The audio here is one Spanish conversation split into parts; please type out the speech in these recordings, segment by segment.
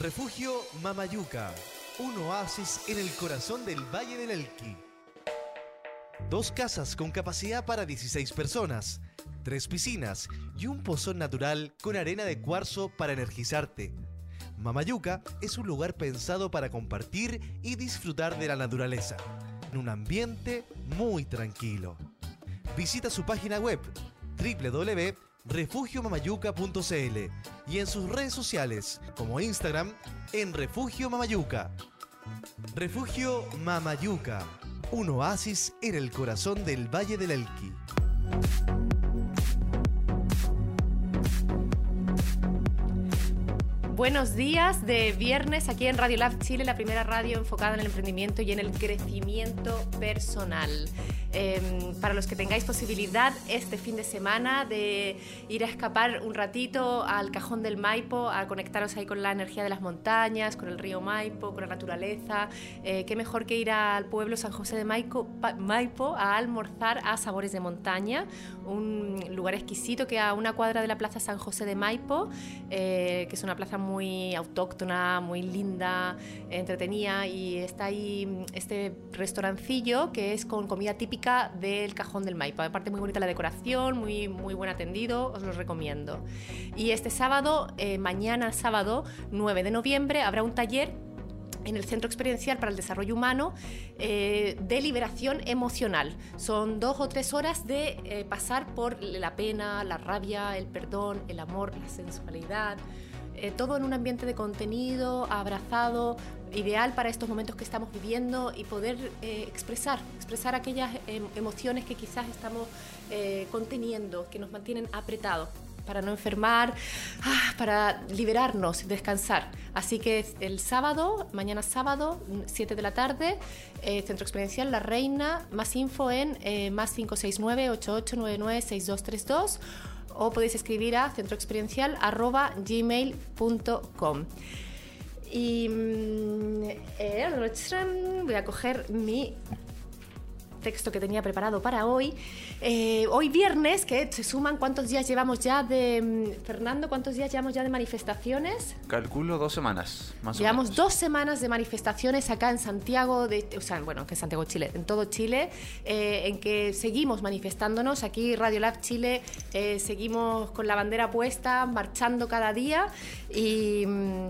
Refugio Mamayuca, un oasis en el corazón del Valle del Elqui. Dos casas con capacidad para 16 personas, tres piscinas y un pozón natural con arena de cuarzo para energizarte. Mamayuca es un lugar pensado para compartir y disfrutar de la naturaleza, en un ambiente muy tranquilo. Visita su página web www.refugiomamayuca.cl y en sus redes sociales como Instagram en Refugio Mamayuca. Refugio Mamayuca, un oasis en el corazón del Valle del Elqui. Buenos días de viernes aquí en Radio Lab Chile, la primera radio enfocada en el emprendimiento y en el crecimiento personal. Eh, para los que tengáis posibilidad este fin de semana de ir a escapar un ratito al cajón del Maipo, a conectaros ahí con la energía de las montañas, con el río Maipo, con la naturaleza, eh, qué mejor que ir al pueblo San José de Maipo, Maipo a almorzar a Sabores de Montaña, un lugar exquisito que a una cuadra de la Plaza San José de Maipo, eh, que es una plaza muy autóctona, muy linda, entretenida y está ahí este restaurancillo que es con comida típica del Cajón del Maipo. Aparte muy bonita la decoración, muy, muy buen atendido, os lo recomiendo. Y este sábado, eh, mañana sábado 9 de noviembre, habrá un taller en el Centro Experiencial para el Desarrollo Humano eh, de liberación emocional. Son dos o tres horas de eh, pasar por la pena, la rabia, el perdón, el amor, la sensualidad. Todo en un ambiente de contenido, abrazado, ideal para estos momentos que estamos viviendo y poder eh, expresar, expresar aquellas em, emociones que quizás estamos eh, conteniendo, que nos mantienen apretados para no enfermar, ah, para liberarnos, descansar. Así que el sábado, mañana sábado, 7 de la tarde, eh, Centro Experiencial La Reina, más info en eh, más 569-8899-6232 o podéis escribir a centroexperiencial.gmail.com. Y mm, eh, voy a coger mi texto que tenía preparado para hoy. Eh, hoy viernes, que se suman cuántos días llevamos ya de... mm, Fernando, ¿cuántos días llevamos ya de manifestaciones? Calculo dos semanas, más Llevamos o menos. dos semanas de manifestaciones acá en Santiago, de, o sea, bueno, que en Santiago, Chile, en todo Chile, eh, en que seguimos manifestándonos. Aquí Radio Lab Chile eh, seguimos con la bandera puesta, marchando cada día y... mm,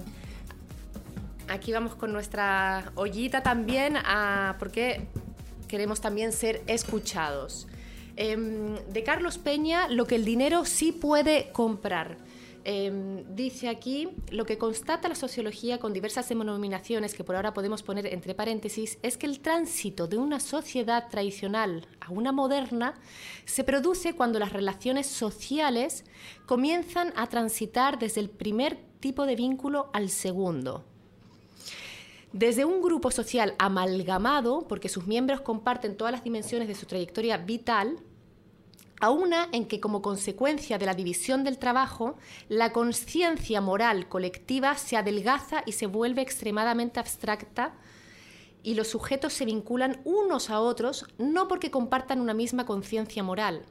Aquí vamos con nuestra ollita también, a, porque queremos también ser escuchados. Em, de Carlos Peña, lo que el dinero sí puede comprar. Em, dice aquí, lo que constata la sociología con diversas denominaciones que por ahora podemos poner entre paréntesis es que el tránsito de una sociedad tradicional a una moderna se produce cuando las relaciones sociales comienzan a transitar desde el primer tipo de vínculo al segundo. Desde un grupo social amalgamado, porque sus miembros comparten todas las dimensiones de su trayectoria vital, a una en que como consecuencia de la división del trabajo, la conciencia moral colectiva se adelgaza y se vuelve extremadamente abstracta y los sujetos se vinculan unos a otros no porque compartan una misma conciencia moral,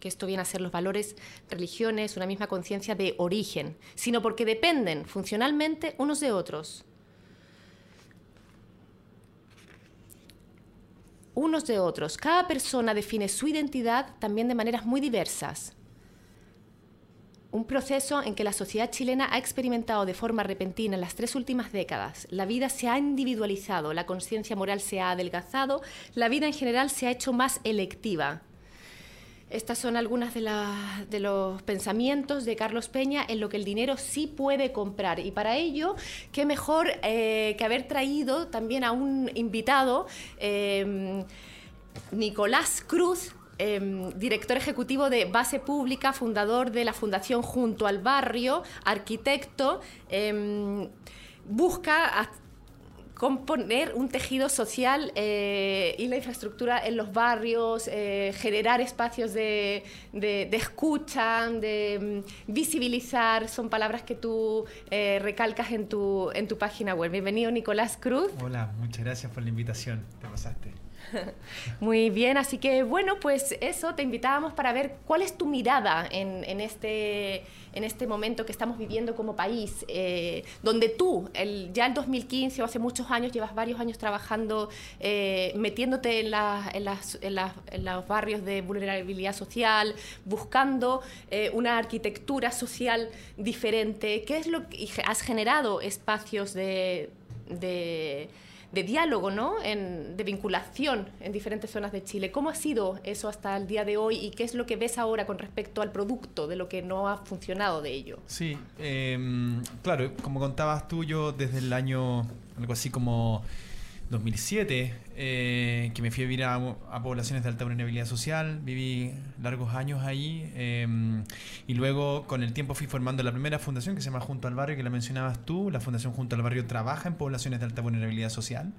que esto viene a ser los valores, religiones, una misma conciencia de origen, sino porque dependen funcionalmente unos de otros. Unos de otros. Cada persona define su identidad también de maneras muy diversas. Un proceso en que la sociedad chilena ha experimentado de forma repentina en las tres últimas décadas. La vida se ha individualizado, la conciencia moral se ha adelgazado, la vida en general se ha hecho más electiva. Estas son algunas de, los pensamientos de Carlos Peña en lo que el dinero sí puede comprar. Y para ello, qué mejor eh, que haber traído también a un invitado, eh, Nicolás Cruz, em, director ejecutivo de Base Pública, fundador de la Fundación Junto al Barrio, arquitecto, em, busca componer un tejido social eh, y la infraestructura en los barrios, eh, generar espacios de, de, escucha, de mm, visibilizar, son palabras que tú eh, recalcas en tu, en tu página web. Bienvenido Nicolás Cruz. Hola, muchas gracias por la invitación, te pasaste. Muy bien, así que bueno, pues eso, te invitábamos para ver cuál es tu mirada en, este en este momento que estamos viviendo como país, eh, donde tú, el, ya en 2015 o hace muchos años, llevas varios años trabajando, eh, metiéndote en, las, los barrios de vulnerabilidad social, buscando eh, una arquitectura social diferente, ¿qué es lo que has generado espacios de de diálogo, ¿no? de vinculación en diferentes zonas de Chile. ¿Cómo ha sido eso hasta el día de hoy y qué es lo que ves ahora con respecto al producto, de lo que no ha funcionado de ello? Sí, em, claro, como contabas tú, yo desde el año, algo así como 2007, eh, que me fui a vivir a, poblaciones de alta vulnerabilidad social, viví largos años ahí em, y luego con el tiempo fui formando la primera fundación que se llama Junto al Barrio, que la mencionabas tú. La Fundación Junto al Barrio trabaja en poblaciones de alta vulnerabilidad social.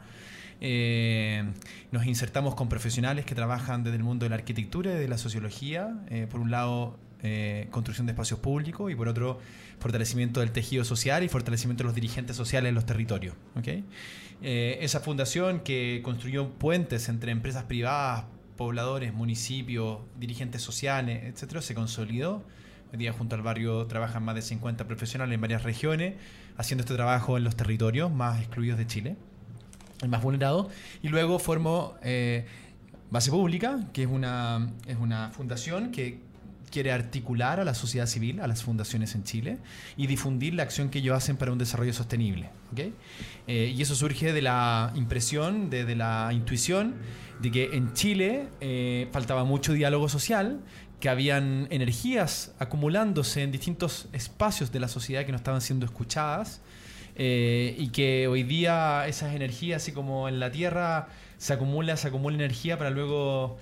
Eh, nos insertamos con profesionales que trabajan desde el mundo de la arquitectura y de la sociología. Eh, por un lado, construcción de espacios públicos y por otro, fortalecimiento del tejido social y fortalecimiento de los dirigentes sociales en los territorios. ¿okay? Eh, esa fundación que construyó puentes entre empresas privadas, pobladores, municipios, dirigentes sociales, etcétera, se consolidó. Hoy día junto al barrio trabajan más de 50 profesionales en varias regiones, haciendo este trabajo en los territorios más excluidos de Chile, el más vulnerado. Y luego formó eh, Base Pública, que es una, es una fundación que quiere articular a la sociedad civil, a las fundaciones en Chile, y difundir la acción que ellos hacen para un desarrollo sostenible. Eh, y eso surge de la impresión, de, la intuición, de que en Chile eh, faltaba mucho diálogo social, que habían energías acumulándose en distintos espacios de la sociedad que no estaban siendo escuchadas, eh, y que hoy día esas energías, así como en la Tierra, se acumula, se acumula energía para luego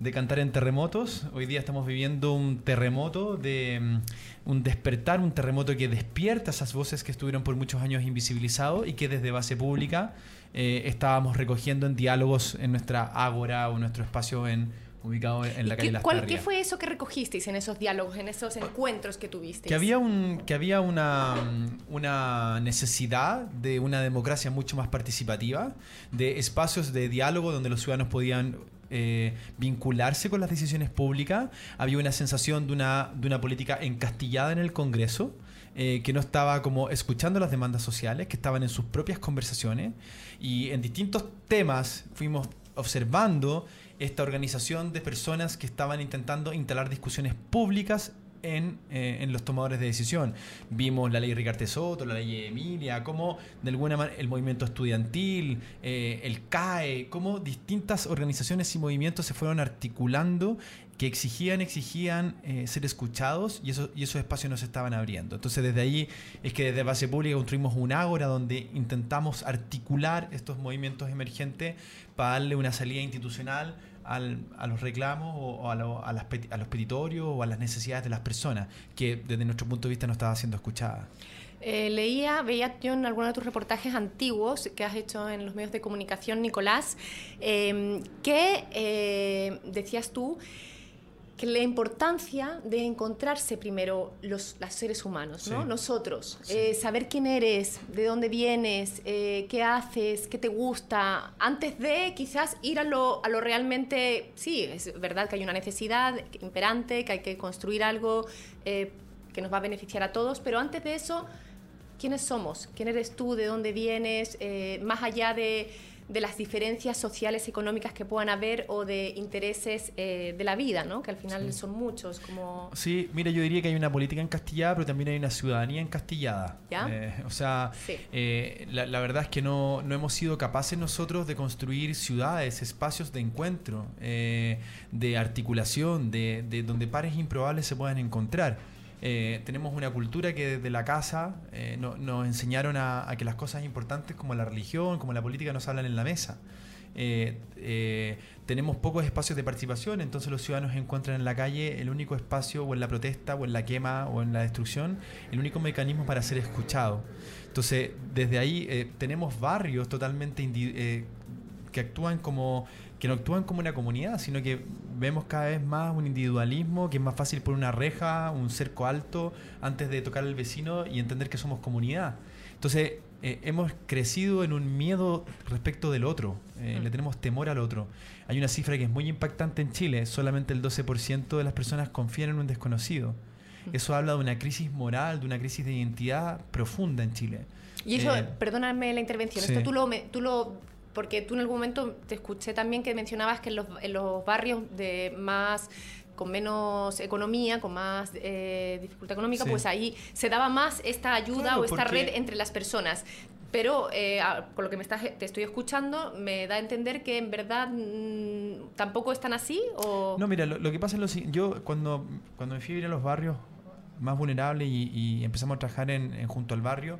de cantar en terremotos. Hoy día estamos viviendo un terremoto, de mm, un despertar, un terremoto que despierta esas voces que estuvieron por muchos años invisibilizados y que desde base pública eh, estábamos recogiendo en diálogos en nuestra ágora o nuestro espacio en, ubicado en la calle Las ¿cuál, ¿Qué fue eso que recogisteis en esos diálogos, en esos encuentros que tuvisteis? Que había, un, que había una, mm, una necesidad de una democracia mucho más participativa, de espacios de diálogo donde los ciudadanos podían eh, vincularse con las decisiones públicas, había una sensación de una, de una política encastillada en el Congreso. Eh, que no estaba como escuchando las demandas sociales, que estaban en sus propias conversaciones y en distintos temas fuimos observando esta organización de personas que estaban intentando instalar discusiones públicas en, eh, en, los tomadores de decisión. Vimos la ley Ricardo Soto, la ley Emilia, cómo de alguna manera el movimiento estudiantil, eh, el CAE, cómo distintas organizaciones y movimientos se fueron articulando que exigían, exigían eh, ser escuchados y, eso, y esos espacios nos estaban abriendo. Entonces desde ahí es que desde Base Pública construimos un ágora donde intentamos articular estos movimientos emergentes para darle una salida institucional a los reclamos o, a, las a, los petitorios o a las necesidades de las personas, que desde nuestro punto de vista no estaba siendo escuchada. Eh, leía, veía yo en algunos de tus reportajes antiguos que has hecho en los medios de comunicación, Nicolás, eh, que eh, decías tú que la importancia de encontrarse primero los, seres humanos, ¿no? nosotros, eh, saber quién eres, de dónde vienes, eh, qué haces, qué te gusta, antes de quizás ir a lo, a lo realmente, sí, es verdad que hay una necesidad imperante, que hay que construir algo eh, que nos va a beneficiar a todos, pero antes de eso, ¿quiénes somos? ¿Quién eres tú? ¿De dónde vienes? más allá de de las diferencias sociales, económicas que puedan haber o de intereses eh, de la vida, ¿no? que al final son muchos. Como... Sí, mira, yo diría que hay una política encastillada, pero también hay una ciudadanía encastillada. ¿Ya? Eh, o sea, eh, la, verdad es que no, no, hemos sido capaces nosotros de construir ciudades, espacios de encuentro, de articulación, de, de donde pares improbables se puedan encontrar. Eh, tenemos una cultura que desde la casa eh, nos enseñaron a, que las cosas importantes como la religión, como la política, nos hablan en la mesa. eh, eh, tenemos pocos espacios de participación, entonces los ciudadanos encuentran en la calle el único espacio, o en la protesta, o en la quema, o en la destrucción, el único mecanismo para ser escuchado. Entonces, desde ahí tenemos barrios totalmente que actúan como que no actúan como una comunidad, sino que vemos cada vez más un individualismo, que es más fácil por una reja, un cerco alto, antes de tocar al vecino y entender que somos comunidad. Entonces, eh, hemos crecido en un miedo respecto del otro, eh, le tenemos temor al otro. Hay una cifra que es muy impactante en Chile, solamente el 12% de las personas confían en un desconocido. Eso habla de una crisis moral, de una crisis de identidad profunda en Chile. Y eso, eh, perdóname la intervención, esto tú lo, tú lo porque tú en algún momento te escuché también que mencionabas que en los, en los barrios de más con menos economía, con más eh, dificultad económica, pues ahí se daba más esta ayuda o esta red entre las personas. Pero eh, por lo que me estás, te estoy escuchando, me da a entender que en verdad mm, tampoco es tan así. O... No, mira, lo, que pasa es lo siguiente. Yo cuando, cuando me fui a ir a los barrios más vulnerables y, empezamos a trabajar en, junto al barrio,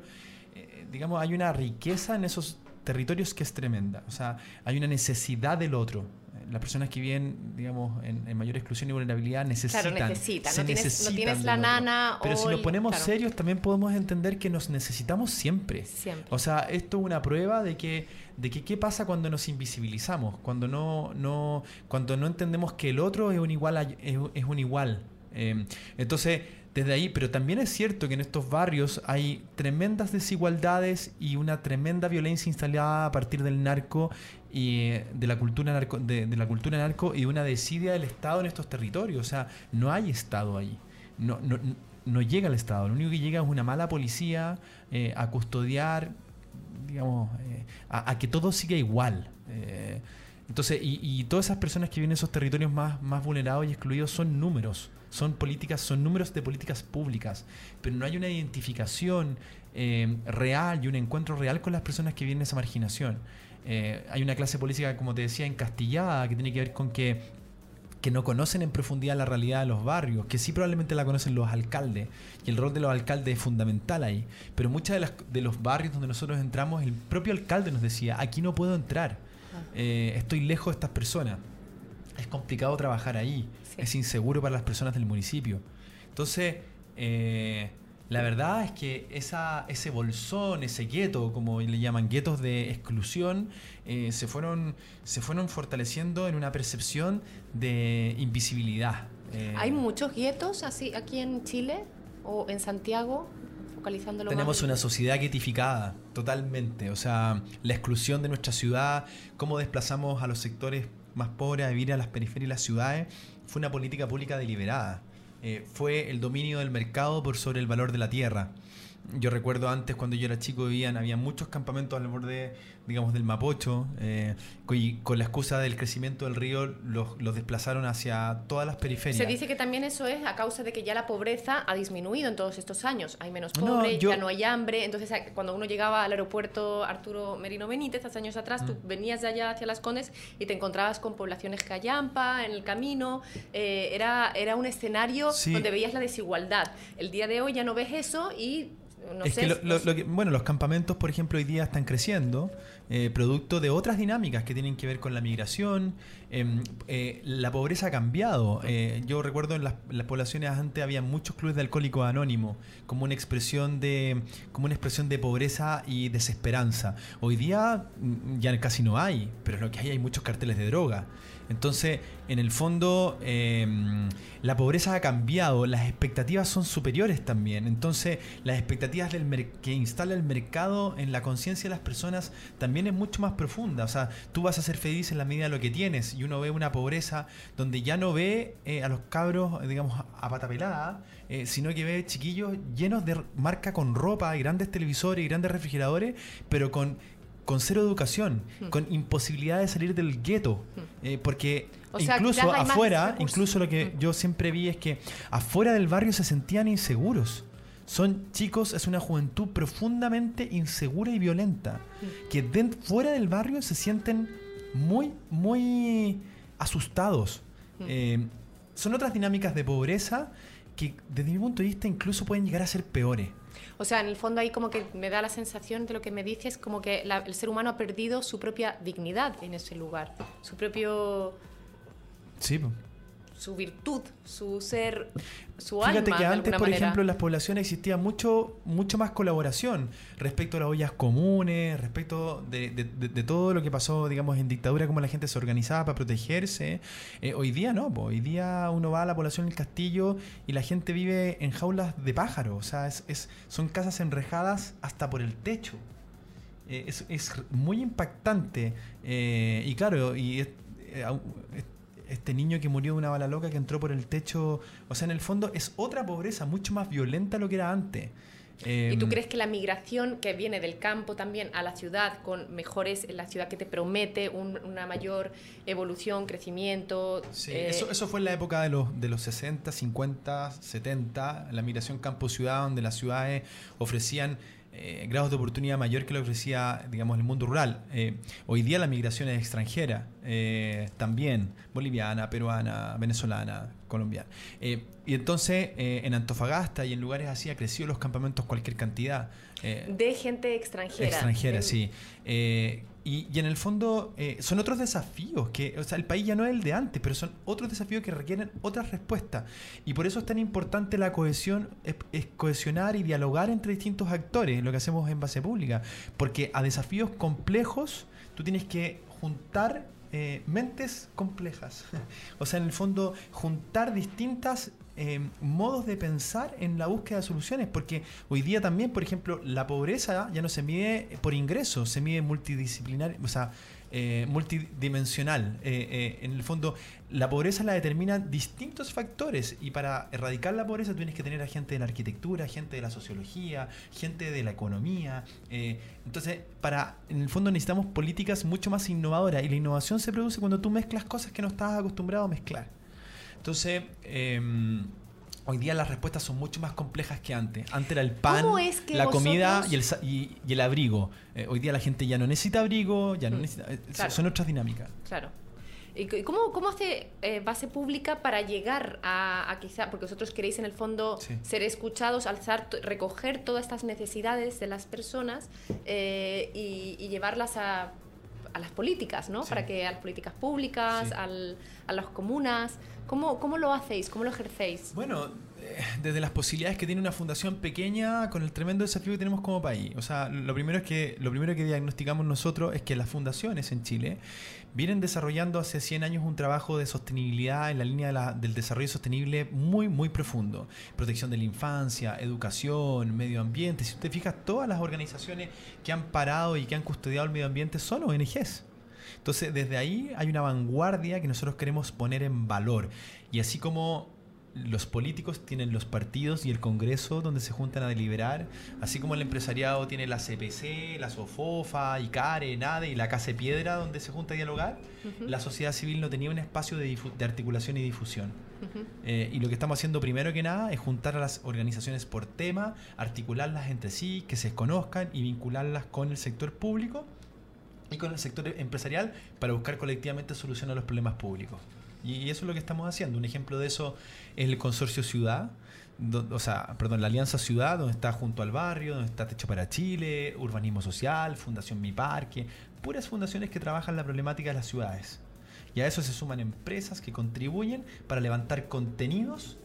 eh, digamos, hay una riqueza en esos territorios que es tremenda. O sea, hay una necesidad del otro. Las personas que viven, digamos, en, mayor exclusión y vulnerabilidad necesitan. Claro, necesitan. no, tienes, no tienes la nana Pero si lo ponemos serios, también podemos entender que nos necesitamos siempre. siempre. O sea, esto es una prueba de que, de que qué pasa cuando nos invisibilizamos, cuando no, no, cuando no entendemos que el otro es un igual. es, un igual. Eh, entonces, desde ahí, pero también es cierto que en estos barrios hay tremendas desigualdades y una tremenda violencia instalada a partir del narco y de la cultura narco, de, la cultura narco y una desidia del Estado en estos territorios. O sea, no hay Estado ahí. No, llega el Estado. Lo único que llega es una mala policía eh, a custodiar, digamos, eh, a, que todo siga igual. Eh, entonces, y, y, todas esas personas que viven en esos territorios más, más vulnerados y excluidos son números son políticas, son números de políticas públicas, pero no hay una identificación eh, real y un encuentro real con las personas que viven esa marginación. Eh, hay una clase política, como te decía, encastillada, que tiene que ver con que, que no conocen en profundidad la realidad de los barrios, que sí probablemente la conocen los alcaldes, y el rol de los alcaldes es fundamental ahí. Pero muchos de, de los barrios donde nosotros entramos, el propio alcalde nos decía, aquí no puedo entrar, eh, estoy lejos de estas personas es complicado trabajar ahí, es inseguro para las personas del municipio. Entonces, eh, la verdad es que esa, ese bolsón, ese gueto, como le llaman, guetos de exclusión, eh, se, fueron, se fueron fortaleciendo en una percepción de invisibilidad. Eh, ¿Hay muchos guetos así aquí en Chile o en Santiago? Focalizándolo Tenemos una sociedad guetificada, totalmente. O sea, la exclusión de nuestra ciudad, cómo desplazamos a los sectores más pobres a vivir a las periferias de las ciudades, fue una política pública deliberada. Eh, fue el dominio del mercado por sobre el valor de la tierra. Yo recuerdo antes cuando yo era chico vivían, había muchos campamentos al borde, digamos, del Mapocho, eh, y con la excusa del crecimiento del río los, desplazaron hacia todas las periferias. Se dice que también eso es a causa de que ya la pobreza ha disminuido en todos estos años. Hay menos pobres, ya no hay hambre. Entonces, cuando uno llegaba al aeropuerto Arturo Merino Benítez, hace años atrás, tú mm. venías de allá hacia Las Condes y te encontrabas con poblaciones callampa en el camino. Eh, era, era un escenario donde veías la desigualdad. El día de hoy ya no ves eso y es que, bueno, los campamentos, por ejemplo, hoy día están creciendo, eh, producto de otras dinámicas que tienen que ver con la migración. Em, eh, la pobreza ha cambiado. Eh, yo recuerdo en las, poblaciones antes había muchos clubes de alcohólicos anónimos, como una expresión de, como una expresión de pobreza y desesperanza. Hoy día mm, ya casi no hay, pero lo que hay hay muchos carteles de droga. Entonces, en el fondo, em, la pobreza ha cambiado, las expectativas son superiores también. Entonces, las expectativas del que instala el mercado en la conciencia de las personas también es mucho más profunda. O sea, tú vas a ser feliz en la medida de lo que tienes y uno ve una pobreza donde ya no ve eh, a los cabros, digamos, a pata pelada, eh, sino que ve chiquillos llenos de marca con ropa, y grandes televisores y grandes refrigeradores, pero con con cero educación, hmm. con imposibilidad de salir del gueto, hmm. eh, porque incluso afuera, incluso lo que hmm. yo siempre vi es que afuera del barrio se sentían inseguros. Son chicos, es una juventud profundamente insegura y violenta, que fuera del barrio se sienten muy, muy asustados. Eh, son otras dinámicas de pobreza que desde mi punto de vista incluso pueden llegar a ser peores. O sea, en el fondo ahí como que me da la sensación de lo que me dices, como que la- el ser humano ha perdido su propia dignidad en ese lugar, su propio, Sí, po. Su virtud, su ser, su Fíjate alma que de antes, por manera. ejemplo, en las poblaciones existía mucho, mucho más colaboración respecto a las ollas comunes, respecto de, de- de- de todo lo que pasó, digamos, en dictadura, cómo la gente se organizaba para protegerse. Eh, hoy día no, po. hoy día uno va a la población del castillo y la gente vive en jaulas de pájaro, o sea, es, es- son casas enrejadas hasta por el techo. Eh, es, es muy impactante. eh, y claro, y es- este niño que murió de una bala loca que entró por el techo, o sea, en el fondo es otra pobreza mucho más violenta lo que era antes. ¿Y tú Em, crees que la migración que viene del campo también a la ciudad, con mejores, en la ciudad que te promete un- una mayor evolución, crecimiento? Sí, eh, eso, eso fue en la época de los, de los 60, 50, 70, la migración campo-ciudad, donde las ciudades ofrecían eh, grados de oportunidad mayor que lo ofrecía, digamos, el mundo rural. Eh, hoy día la migración es extranjera, eh, también boliviana, peruana, venezolana, colombiana. Y entonces en Antofagasta y en lugares así ha crecido los campamentos cualquier cantidad. de gente extranjera. Extranjera, sí. Y, y en el fondo eh, son otros desafíos que, o sea, el país ya no es el de antes, pero son otros desafíos que requieren otras respuestas. Y por eso es tan importante la cohesión, es, es cohesionar y dialogar entre distintos actores, lo que hacemos en base pública. Porque a desafíos complejos tú tienes que juntar eh, mentes complejas. o sea, en el fondo, juntar distintas eh, modos de pensar en la búsqueda de soluciones, porque hoy día también, por ejemplo, la pobreza ya no se mide por ingresos, se mide multidisciplinar, o sea, eh, multidimensional. Eh, eh, en el fondo, la pobreza la determinan distintos factores y para erradicar la pobreza tienes que tener a gente de la arquitectura, gente de la sociología, gente de la economía. entonces, para, en el fondo necesitamos políticas mucho más innovadoras y la innovación se produce cuando tú mezclas cosas que no estabas acostumbrado a mezclar. Entonces, eh, hoy día las respuestas son mucho más complejas que antes. Antes era el pan, ¿Cómo es que la comida y el, y, y el abrigo. Eh, hoy día la gente ya no necesita abrigo, ya no Mm, necesita... eh, claro. Son otras dinámicas. Claro. ¿Y cómo, cómo hace eh, base pública para llegar a, a quizá, porque vosotros queréis en el fondo Sí. ser escuchados, alzar, recoger todas estas necesidades de las personas eh, y, y llevarlas a, a las políticas, ¿no? Sí. Para que a las políticas públicas, Sí. al- a las comunas. ¿Cómo, ¿Cómo lo hacéis? ¿Cómo lo ejercéis? Bueno, eh, desde las posibilidades que tiene una fundación pequeña con el tremendo desafío que tenemos como país. O sea, lo primero es que lo primero que diagnosticamos nosotros es que las fundaciones en Chile vienen desarrollando hace 100 años un trabajo de sostenibilidad en la línea del desarrollo sostenible muy muy profundo. Protección de la infancia, educación, medio ambiente. Si usted fija, todas las organizaciones que han parado y que han custodiado el medio ambiente son ONGs. Entonces, desde ahí hay una vanguardia que nosotros queremos poner en valor. Y así como los políticos tienen los partidos y el Congreso donde se juntan a deliberar, así como el empresariado tiene la CPC, la SOFOFA, ICARE, NADE y la Casa de Piedra donde se junta a dialogar, la sociedad civil no tenía un espacio de, de articulación y difusión. Eh, y lo que estamos haciendo primero que nada es juntar a las organizaciones por tema, articularlas entre sí, que se conozcan y vincularlas con el sector público y con el sector empresarial para buscar colectivamente solución a los problemas públicos. Y, eso es lo que estamos haciendo. Un ejemplo de eso es el consorcio Ciudad, o sea, perdón, la Alianza Ciudad, donde está junto al barrio, donde está Techo para Chile, Urbanismo Social, Fundación Mi Parque, puras fundaciones que trabajan la problemática de las ciudades. Y a eso se suman empresas que contribuyen para levantar contenidos,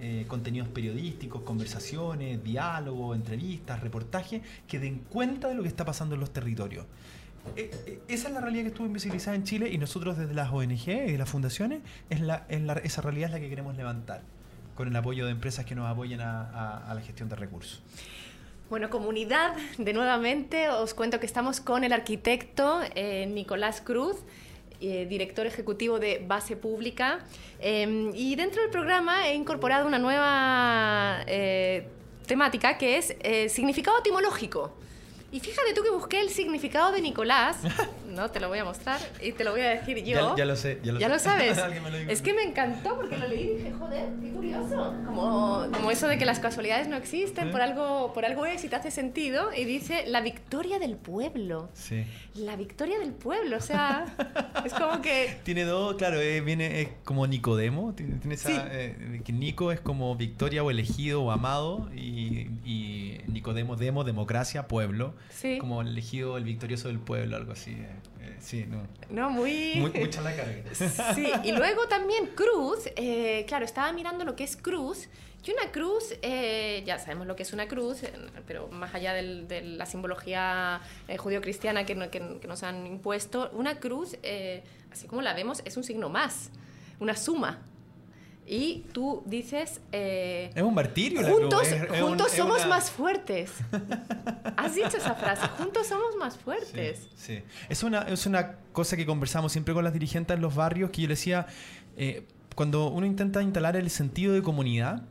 eh, contenidos periodísticos, conversaciones, diálogo, entrevistas, reportajes, que den cuenta de lo que está pasando en los territorios. Eh, eh, esa es la realidad que estuvo invisibilizada en Chile y nosotros desde las ONG y las fundaciones, es la, es la- esa realidad es la que queremos levantar, con el apoyo de empresas que nos apoyen a, la gestión de recursos. Bueno, comunidad, de nuevamente os cuento que estamos con el arquitecto eh, Nicolás Cruz, director ejecutivo de Base Pública. Eh, y dentro del programa he incorporado una nueva temática que es significado etimológico. Y fíjate tú que busqué el significado de Nicolás, no te lo voy a mostrar y te lo voy a decir yo. Ya, ya lo sé, ya lo, ¿Ya sé. lo sabes. Lo es que me encantó porque lo leí y dije, joder, qué curioso. Como, como eso de que las casualidades no existen, ¿Eh? por algo, por algo es y te hace sentido. Y dice, la victoria del pueblo. Sí. La victoria del pueblo, o sea, es como que... Tiene dos, claro, eh, viene es como Nicodemo, tiene, tiene esa, Sí. eh, que Nico es como victoria o elegido o amado y, y Nicodemo, demo, democracia, pueblo, Sí. como elegido el victorioso del pueblo, algo así. eh, eh, sí, no. No, muy... Muy, mucha la carga. Sí, y luego también cruz, eh, claro, estaba mirando lo que es cruz, y una cruz, eh, ya sabemos lo que es una cruz, pero más allá del- de la simbología judío-cristiana que, no- que- que nos han impuesto, una cruz, así como la vemos, es un signo más, una suma. Y tú dices... eh, Es un martirio. la cruz, Juntos, es- un- somos una- más fuertes. Has dicho esa frase, juntos somos más fuertes. Sí, sí. Es, una, es una cosa que conversamos siempre con las dirigentes en los barrios, que yo les decía, eh, cuando uno intenta instalar el sentido de comunidad,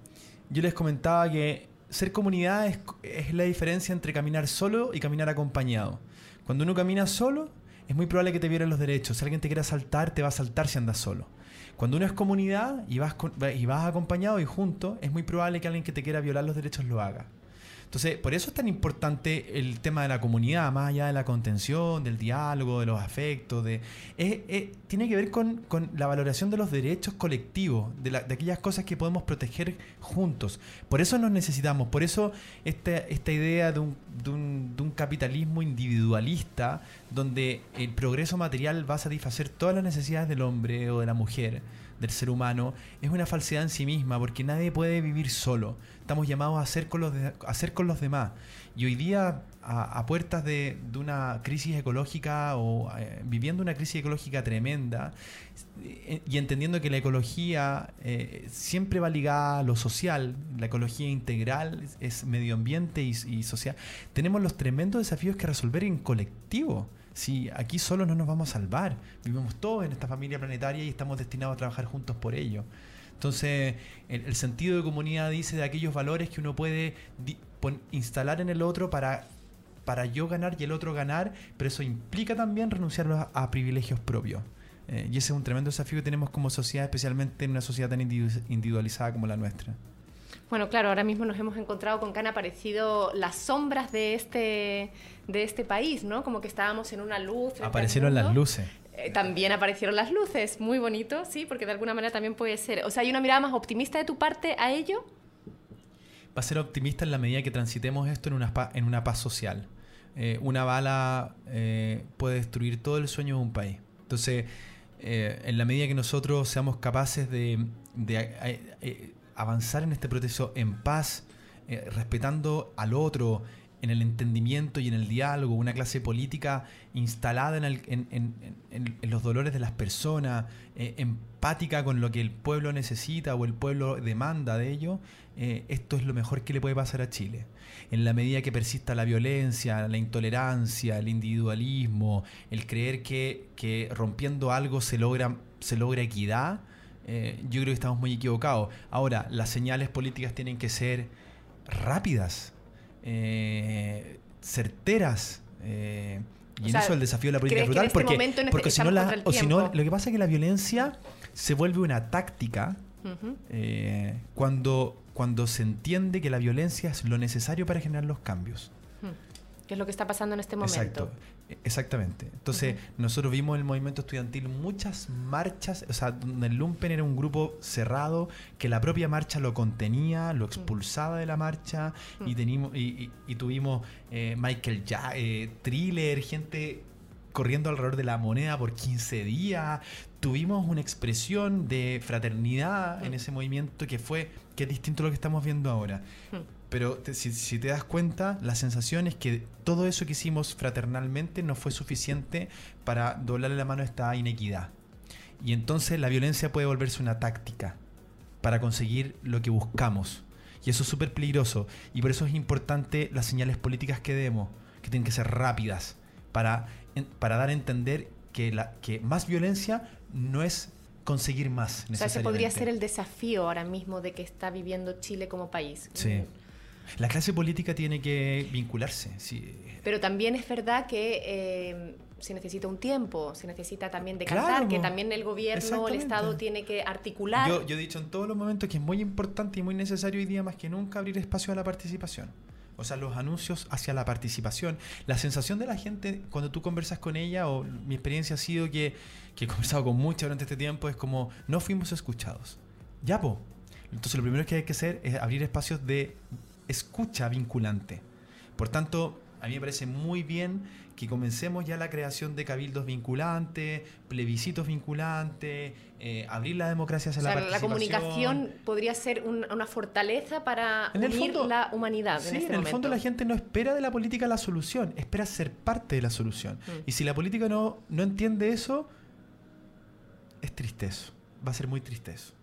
yo les comentaba que ser comunidad es, es la diferencia entre caminar solo y caminar acompañado. Cuando uno camina solo, es muy probable que te violen los derechos. Si alguien te quiere asaltar, te va a asaltar si andas solo. Cuando uno es comunidad y vas, con- y vas acompañado y junto, es muy probable que alguien que te quiera violar los derechos lo haga. Entonces, por eso es tan importante el tema de la comunidad, más allá de la contención, del diálogo, de los afectos, de, es- es- tiene que ver con, la valoración de los derechos colectivos, de, la- de aquellas cosas que podemos proteger juntos. Por eso nos necesitamos, por eso esta, esta idea de un capitalismo individualista, donde el progreso material va a satisfacer todas las necesidades del hombre o de la mujer, del ser humano, es una falsedad en sí misma, porque nadie puede vivir solo. Estamos llamados a ser con los, de- a ser con los demás. Y hoy día, a, a puertas de, una crisis ecológica o eh, viviendo una crisis ecológica tremenda, eh, y entendiendo que la ecología eh, siempre va ligada a lo social, la ecología integral es, medio ambiente y social, tenemos los tremendos desafíos que resolver en colectivo. Si aquí solo no nos vamos a salvar, vivimos todos en esta familia planetaria y estamos destinados a trabajar juntos por ello. Entonces, el, sentido de comunidad dice de aquellos valores que uno puede instalar en el otro para, para yo ganar y el otro ganar, pero eso implica también renunciar a, privilegios propios. Eh, y ese es un tremendo desafío que tenemos como sociedad, especialmente en una sociedad tan individu- individualizada como la nuestra. Bueno, claro, ahora mismo nos hemos encontrado con que han aparecido las sombras de este, de este país, ¿no? Como que estábamos en una luz. Aparecieron las luces. Eh, también aparecieron las luces, muy bonito, sí, porque de alguna manera también puede ser. O sea, hay una mirada más optimista de tu parte a ello. va a ser optimista en la medida que transitemos esto en una, en una paz social. Eh, una bala eh, puede destruir todo el sueño de un país. Entonces, en la medida que nosotros seamos capaces de, de, avanzar en este proceso en paz, eh, respetando al otro, en el entendimiento y en el diálogo, una clase política instalada en, el- en- los dolores de las personas, eh, empática con lo que el pueblo necesita o el pueblo demanda de ello, eh, esto es lo mejor que le puede pasar a Chile. En la medida que persista la violencia, la intolerancia, el individualismo, el creer que, que rompiendo algo se logra, se logra equidad, eh, yo creo que estamos muy equivocados. Ahora, las señales políticas tienen que ser rápidas, eh, certeras. eh, y O en sea, eso el desafío de la política ¿crees es brutal. este porque este- porque si no, la, o si no, lo que pasa es que la violencia se vuelve una táctica eh, cuando, cuando se entiende que la violencia es lo necesario para generar los cambios. Que es lo que está pasando en este momento. Exacto. Exactamente. Entonces, nosotros vimos en el movimiento estudiantil muchas marchas, o sea, donde el Lumpen era un grupo cerrado, que la propia marcha lo contenía, lo expulsaba de la marcha, y, tenimos, y, y- y tuvimos eh, Michael ya eh, Thriller, gente corriendo alrededor de la moneda por 15 días. Tuvimos una expresión de fraternidad en ese movimiento que fue, que es distinto a lo que estamos viendo ahora. Pero te- si, si te das cuenta, la sensación es que todo eso que hicimos fraternalmente no fue suficiente para doblarle la mano a esta inequidad. Y entonces la violencia puede volverse una táctica para conseguir lo que buscamos. Y eso es súper peligroso. Y por eso es importante las señales políticas que demos, que tienen que ser rápidas, para, para dar a entender que, la, que más violencia no es conseguir más. O sea, ese podría necesariamente. ser el desafío ahora mismo de que está viviendo Chile como país. Sí. La clase política tiene que vincularse. Sí. Pero también es verdad que eh, se necesita un tiempo, se necesita también decantar, Claro, que también el gobierno, el. Estado tiene que articular. Yo, yo he dicho en todos los momentos que es muy importante y muy necesario hoy día más que nunca abrir espacio a la participación. O sea, los anuncios hacia la participación. La sensación de la gente cuando tú conversas con ella, o mi experiencia ha sido que, que he conversado con mucha durante este tiempo, es como no fuimos escuchados. Ya, po. Entonces lo primero que hay que hacer es abrir espacios de escucha vinculante. Por tanto, a mí me parece muy bien que comencemos ya la creación de cabildos vinculantes, plebiscitos vinculantes, eh, abrir la democracia hacia O sea, la la participación. comunicación podría ser un- una fortaleza para En unir fondo- la humanidad Sí, en este en el momento. fondo la gente no espera de la política la solución, espera ser parte de la solución. Mm. Y si la política no, no entiende eso, es triste eso. Va a ser muy triste eso.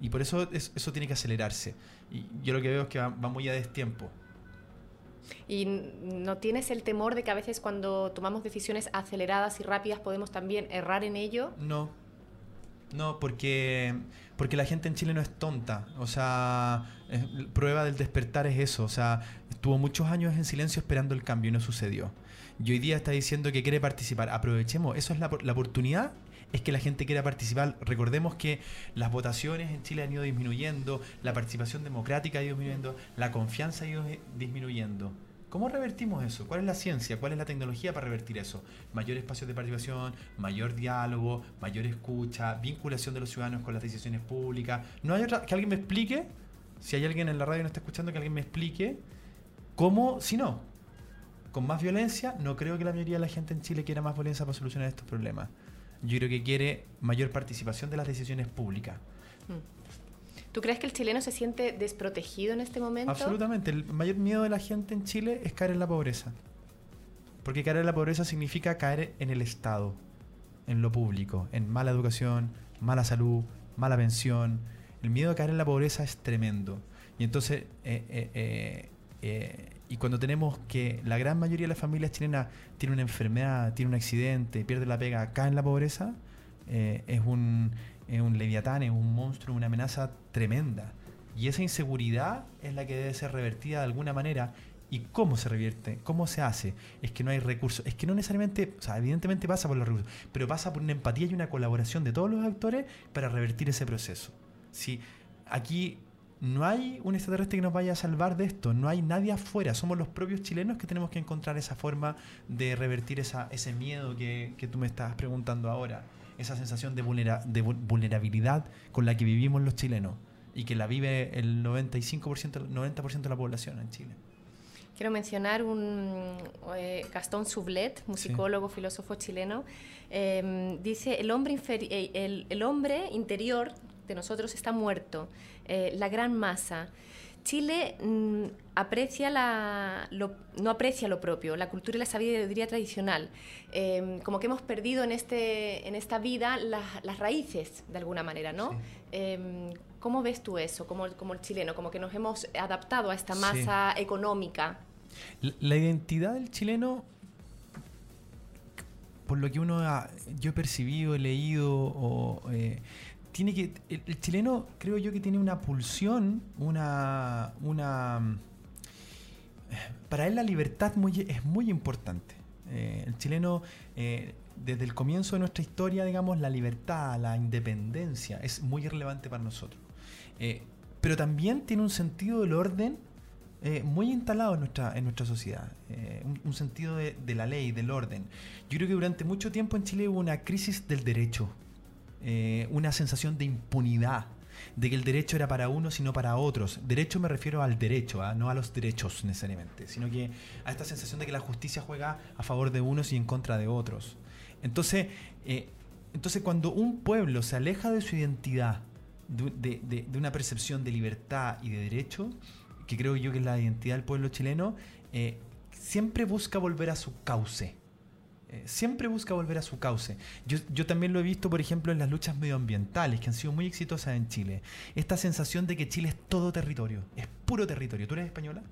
Y por eso es- eso tiene que acelerarse. Y yo lo que veo es que va, va muy a destiempo. ¿Y no tienes el temor de que a veces cuando tomamos decisiones aceleradas y rápidas podemos también errar en ello? No. No, porque, porque la gente en Chile no es tonta. O sea, es- prueba del despertar es eso. O sea, estuvo muchos años en silencio esperando el cambio y no sucedió. Y hoy día está diciendo que quiere participar. Aprovechemos. Eso es la, la oportunidad. Es que la gente quiera participar. Recordemos que las votaciones en Chile han ido disminuyendo, la participación democrática ha ido disminuyendo, la confianza ha ido disminuyendo. ¿Cómo revertimos eso? ¿Cuál es la ciencia? ¿Cuál es la tecnología para revertir eso? Mayor espacio de participación, mayor diálogo, mayor escucha, vinculación de los ciudadanos con las decisiones públicas. No hay otra. Que alguien me explique, si hay alguien en la radio que no está escuchando, que alguien me explique cómo, si no, con más violencia, no creo que la mayoría de la gente en Chile quiera más violencia para solucionar estos problemas. Yo creo que quiere mayor participación de las decisiones públicas. ¿Tú crees que el chileno se siente desprotegido en este momento? Absolutamente. El mayor miedo de la gente en Chile es caer en la pobreza. Porque caer en la pobreza significa caer en el Estado, en lo público, en mala educación, mala salud, mala pensión. El miedo a caer en la pobreza es tremendo. Y entonces, eh, eh, eh, eh, y cuando tenemos que la gran mayoría de las familias chilenas tiene una enfermedad, tiene un accidente, pierde la pega, cae en la pobreza, eh, es, un, es un leviatán, es un monstruo, una amenaza tremenda. Y esa inseguridad es la que debe ser revertida de alguna manera. ¿Y cómo se revierte? ¿Cómo se hace? Es que no hay recursos. Es que no necesariamente, o sea, evidentemente pasa por los recursos, pero pasa por una empatía y una colaboración de todos los actores para revertir ese proceso. Si aquí no hay un extraterrestre que nos vaya a salvar de esto, no hay nadie afuera, somos los propios chilenos que tenemos que encontrar esa forma de revertir esa, ese miedo que, que tú me estás preguntando ahora, esa sensación de, vulnera- de vul- vulnerabilidad con la que vivimos los chilenos y que la vive el 95%, el 90% de la población en Chile. Quiero mencionar un eh, Gastón Sublet, musicólogo, filósofo chileno. eh, dice, el hombre, eh, el, el hombre interior de nosotros está muerto, eh, la gran masa. Chile mm, aprecia la, lo- no aprecia lo propio, la cultura y la sabiduría tradicional. Eh, como que hemos perdido en, este, en esta vida las, las raíces, de alguna manera, ¿no? Sí. Eh, ¿Cómo ves tú eso, como, como el chileno? Como que nos hemos adaptado a esta Sí. masa económica. La- La identidad del chileno, por lo que uno ha, yo he percibido, he leído, o, eh, tiene que, el, chileno creo yo que tiene una pulsión, una, una, mm, para él la libertad muy, es muy importante. Eh, el chileno, eh, desde el comienzo de nuestra historia, digamos, la libertad, la independencia es muy relevante para nosotros. Eh, pero también tiene un sentido del orden eh, muy instalado en nuestra, en nuestra sociedad. eh, un, un sentido de, de la ley, del orden. Yo creo que durante mucho tiempo en Chile hubo una crisis del derecho, eh, una sensación de impunidad, de que el derecho era para unos y no para otros. Derecho me refiero al derecho, ¿ah? no a los derechos necesariamente, sino que a esta sensación de que la justicia juega a favor de unos y en contra de otros. Entonces, eh, entonces cuando un pueblo se aleja de su identidad, de, de- de- de una percepción de libertad y de derecho, que creo yo que es la identidad del pueblo chileno, eh, siempre busca volver a su cauce. Eh, siempre busca volver a su cauce. Yo, yo también lo he visto, por ejemplo, en las luchas medioambientales, que han sido muy exitosas en Chile. Esta sensación de que Chile es todo territorio, es puro territorio. ¿Tú eres española?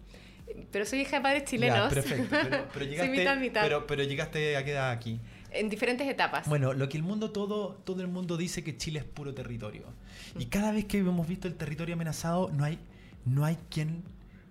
Pero soy hija de padres chilenos. Ya, perfecto. Pero, llegaste, mitad, mitad. Pero, pero llegaste a qué edad aquí. En diferentes etapas. Bueno, lo que el mundo todo, todo el mundo dice que Chile es puro territorio. Y cada vez que hemos visto el territorio amenazado, no hay, no hay quien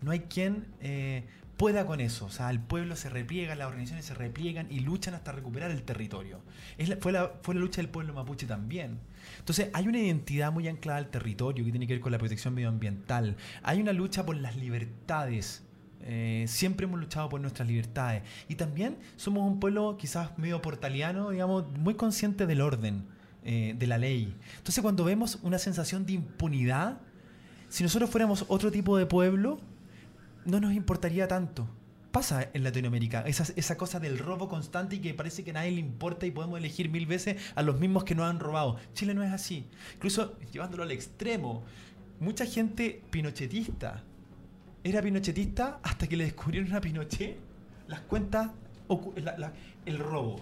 no hay quien eh, pueda con eso. O sea, el pueblo se repliega, las organizaciones se repliegan y luchan hasta recuperar el territorio. Es fue, la, fue la lucha del pueblo mapuche también. Entonces, hay una identidad muy anclada al territorio que tiene que ver con la protección medioambiental. Hay una lucha por las libertades. Eh, siempre hemos luchado por nuestras libertades. Y también somos un pueblo quizás medio portaliano, digamos, muy consciente del orden, eh, de la ley. Entonces, cuando vemos una sensación de impunidad, si nosotros fuéramos otro tipo de pueblo, no nos importaría tanto. Pasa en Latinoamérica, esa, esa cosa del robo constante y que parece que a nadie le importa y podemos elegir mil veces a los mismos que nos han robado. Chile no es así. Incluso llevándolo al extremo, mucha gente pinochetista era pinochetista hasta que le descubrieron a Pinochet las cuentas, el robo.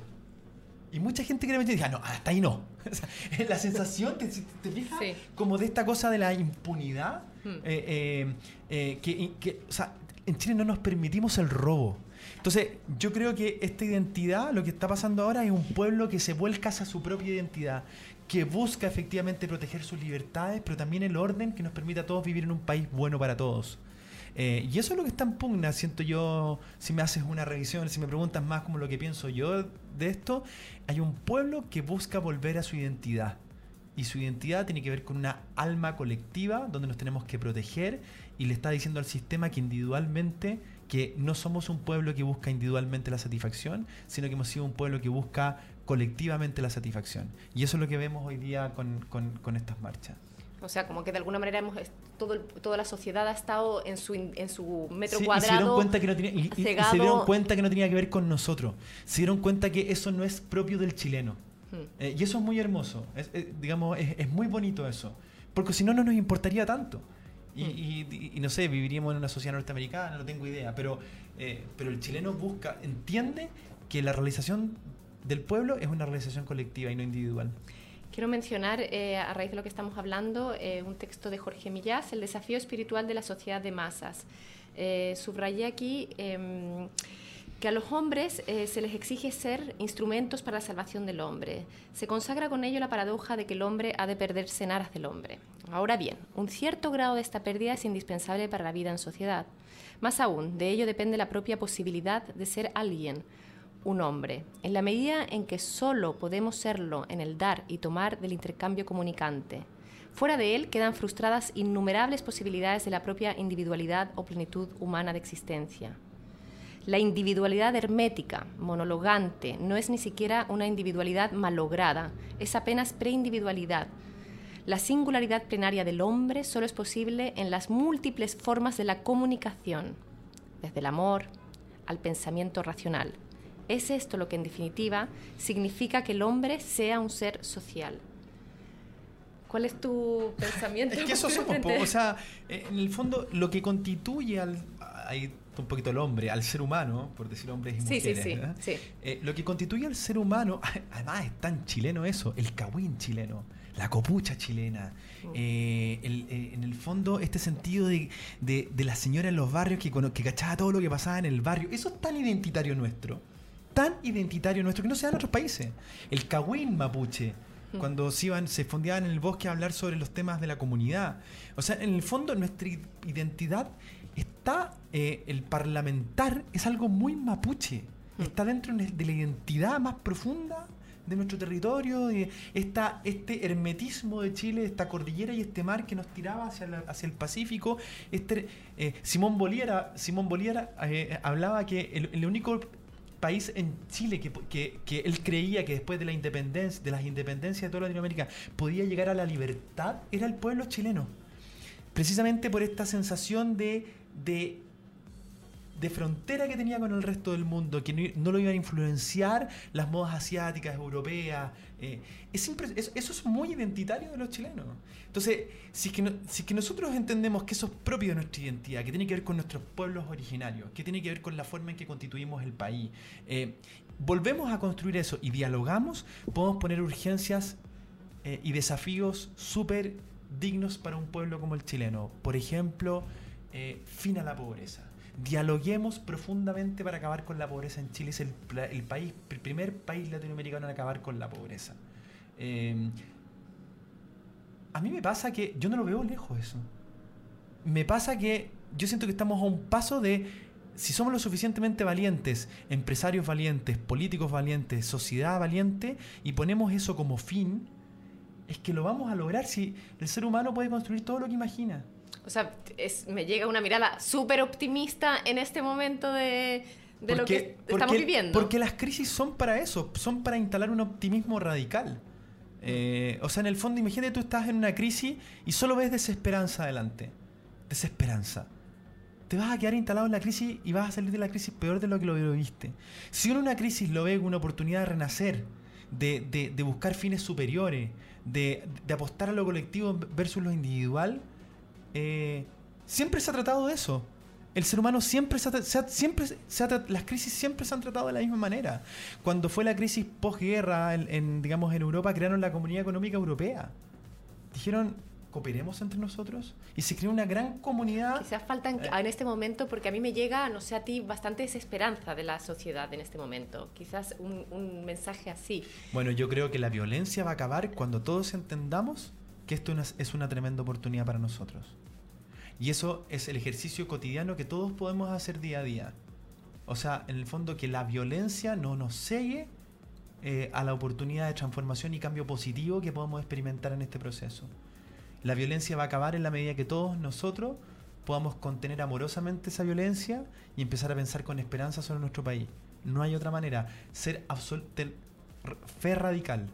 Y mucha gente que era decía, no, hasta ahí no. la sensación, ¿te, te fijas? Como de esta cosa de la impunidad, hmm. eh, eh, eh, que, que, o sea, en Chile no nos permitimos el robo. Entonces, yo creo que esta identidad, lo que está pasando ahora, es un pueblo que se vuelca hacia su propia identidad, que busca efectivamente proteger sus libertades, pero también el orden que nos permita a todos vivir en un país bueno para todos. Eh, y eso es lo que está en pugna, siento yo, si me haces una revisión, si me preguntas más como lo que pienso yo de esto, hay un pueblo que busca volver a su identidad. Y su identidad tiene que ver con una alma colectiva donde nos tenemos que proteger y le está diciendo al sistema que individualmente, que no somos un pueblo que busca individualmente la satisfacción, sino que hemos sido un pueblo que busca colectivamente la satisfacción. Y eso es lo que vemos hoy día con, con estas marchas. O sea, como que de alguna manera hemos, todo toda la sociedad ha estado en su, en su metro cuadrado. Y se dieron cuenta que no tenía, se dieron cuenta que no tenía que ver con nosotros. Se dieron cuenta que eso no es propio del chileno. Hmm. Eh, y eso es muy hermoso. Es, eh, digamos, es, muy bonito eso. Porque si no, no nos importaría tanto. Hmm. Y, y, no sé, viviríamos en una sociedad norteamericana, no tengo idea. Pero, eh, pero el chileno busca, entiende que la realización del pueblo es una realización colectiva y no individual. Quiero mencionar, eh, a raíz de lo que estamos hablando, eh, un texto de Jorge Millás, El desafío espiritual de la sociedad de masas. Eh, subrayé aquí em, que a los hombres se les exige ser instrumentos para la salvación del hombre. Se consagra con ello la paradoja de que el hombre ha de perderse en aras del hombre. Ahora bien, un cierto grado de esta pérdida es indispensable para la vida en sociedad. Más aún, de ello depende la propia posibilidad de ser alguien, un hombre, en la medida en que solo podemos serlo en el dar y tomar del intercambio comunicante. Fuera de él quedan frustradas innumerables posibilidades de la propia individualidad o plenitud humana de existencia. La individualidad hermética, monologante, no es ni siquiera una individualidad malograda, es apenas preindividualidad. La singularidad plenaria del hombre solo es posible en las múltiples formas de la comunicación, desde el amor al pensamiento racional es esto lo que en definitiva significa que el hombre sea un ser social. ¿Cuál es tu pensamiento? es que eso somos, o sea, eh, en el fondo lo que constituye al ahí un poquito el hombre, al ser humano, por decir hombres y mujeres, sí, sí, sí, eh, lo que constituye al ser humano, además es tan chileno eso, el cagüín chileno, la copucha chilena, mm. eh, en el fondo este sentido de, de, la señora en los barrios que, que cachaba todo lo que pasaba en el barrio, eso es tan identitario nuestro tan identitario nuestro que no se da en otros países. El Cahuín mapuche, mm. cuando se iban, se fondeaban en el bosque a hablar sobre los temas de la comunidad. O sea, en el fondo nuestra identidad está, eh, el parlamentar es algo muy mapuche. Mm. Está dentro de la identidad más profunda de nuestro territorio, está este hermetismo de Chile, esta cordillera y este mar que nos tiraba hacia, hacia el Pacífico. Este, eh, Simón Bolívar, Simón Bolívar eh, hablaba que el, único país en Chile que, que, él creía que después de la independencia, de las independencias de toda Latinoamérica, podía llegar a la libertad, era el pueblo chileno. Precisamente por esta sensación de, de de frontera que tenía con el resto del mundo, que no, lo iban a influenciar las modas asiáticas, europeas. Eh, es eso, es muy identitario de los chilenos. Entonces, si es, que si que nosotros entendemos que eso es propio de nuestra identidad, que tiene que ver con nuestros pueblos originarios, que tiene que ver con la forma en que constituimos el país, eh, volvemos a construir eso y dialogamos, podemos poner urgencias eh, y desafíos súper dignos para un pueblo como el chileno. Por ejemplo, fin a la pobreza dialoguemos profundamente para acabar con la pobreza en Chile. Es el, país, el primer país latinoamericano en acabar con la pobreza. Em, a mí me pasa que yo no lo veo lejos eso. Me pasa que yo siento que estamos a un paso de, si somos lo suficientemente valientes, empresarios valientes, políticos valientes, sociedad valiente, y ponemos eso como fin, es que lo vamos a lograr si el ser humano puede construir todo lo que imagina. O sea, es- me llega una mirada súper optimista en este momento de, de lo que estamos porque- viviendo. Porque las crisis son para eso, son para instalar un optimismo radical. Eh, o sea, en el fondo, imagínate tú estás en una crisis y solo ves desesperanza adelante. Desesperanza. Te vas a quedar instalado en la crisis y vas a salir de la crisis peor de lo que lo lo viste. Si uno en una crisis lo ve como una oportunidad de renacer, de, de- de buscar fines superiores, de, de apostar a lo colectivo versus lo individual, eh, siempre se ha tratado de eso. El ser humano siempre se ha, se ha- siempre se ha las crisis siempre se han tratado de la misma manera. Cuando fue la crisis posguerra en, en, digamos en Europa crearon la Comunidad Económica Europea. Dijeron, cooperemos entre nosotros y se creó una gran comunidad. Quizás faltan Eh. en este momento, porque a mí me llega, no sé a ti, bastante desesperanza de la sociedad en este momento. Quizás un, un mensaje así. Bueno, yo creo que la violencia va a acabar cuando todos entendamos que esto es una tremenda oportunidad para nosotros. Y eso es el ejercicio cotidiano que todos podemos hacer día a día. O sea, en el fondo que la violencia no nos cegue eh, a la oportunidad de transformación y cambio positivo que podemos experimentar en este proceso. La violencia va a acabar en la medida que todos nosotros podamos contener amorosamente esa violencia y empezar a pensar con esperanza sobre nuestro país. No hay otra manera. Ser fe radical.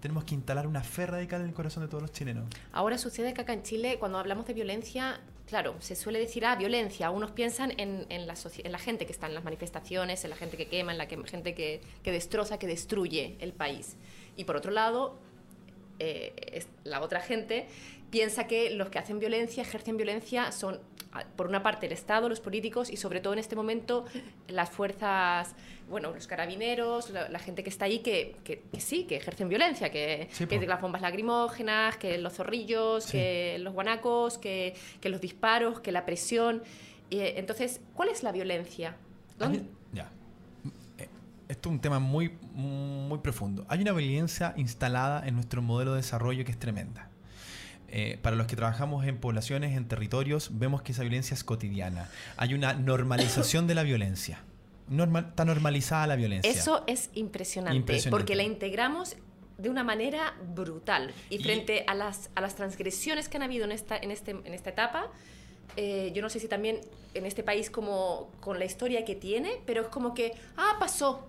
Tenemos que instalar una fe radical en el corazón de todos los chilenos. Ahora sucede que acá en Chile, cuando hablamos de violencia, claro, se suele decir, ah, violencia. Unos piensan en, la, gente que está en las manifestaciones, en la gente que quema, en la que- gente que, destroza, que destruye el país. Y por otro lado, eh, la otra gente piensa que los que hacen violencia, ejercen violencia, son, por una parte, el Estado, los políticos y, sobre todo en este momento, las fuerzas, bueno, los carabineros, la, la gente que está ahí, que, que- que sí, que ejercen violencia, que, Sí, que po. las bombas lacrimógenas, que los zorrillos, Sí. que los guanacos, que, los disparos, que la presión. Y, eh, entonces, ¿cuál es la violencia? ¿Dónde- Ya. Eh, Esto es un tema muy, muy profundo. Hay una violencia instalada en nuestro modelo de desarrollo que es tremenda. Eh, para los que trabajamos en poblaciones, en territorios, vemos que esa violencia es cotidiana. Hay una normalización de la violencia. Normal, está normalizada la violencia. Eso es impresionante, Impresionante. porque la integramos de una manera brutal. Y, Y- frente a las, a las transgresiones que han habido en esta, en este, en esta etapa, eh, yo no sé si también en este país como con la historia que tiene, pero es como que, ah, pasó.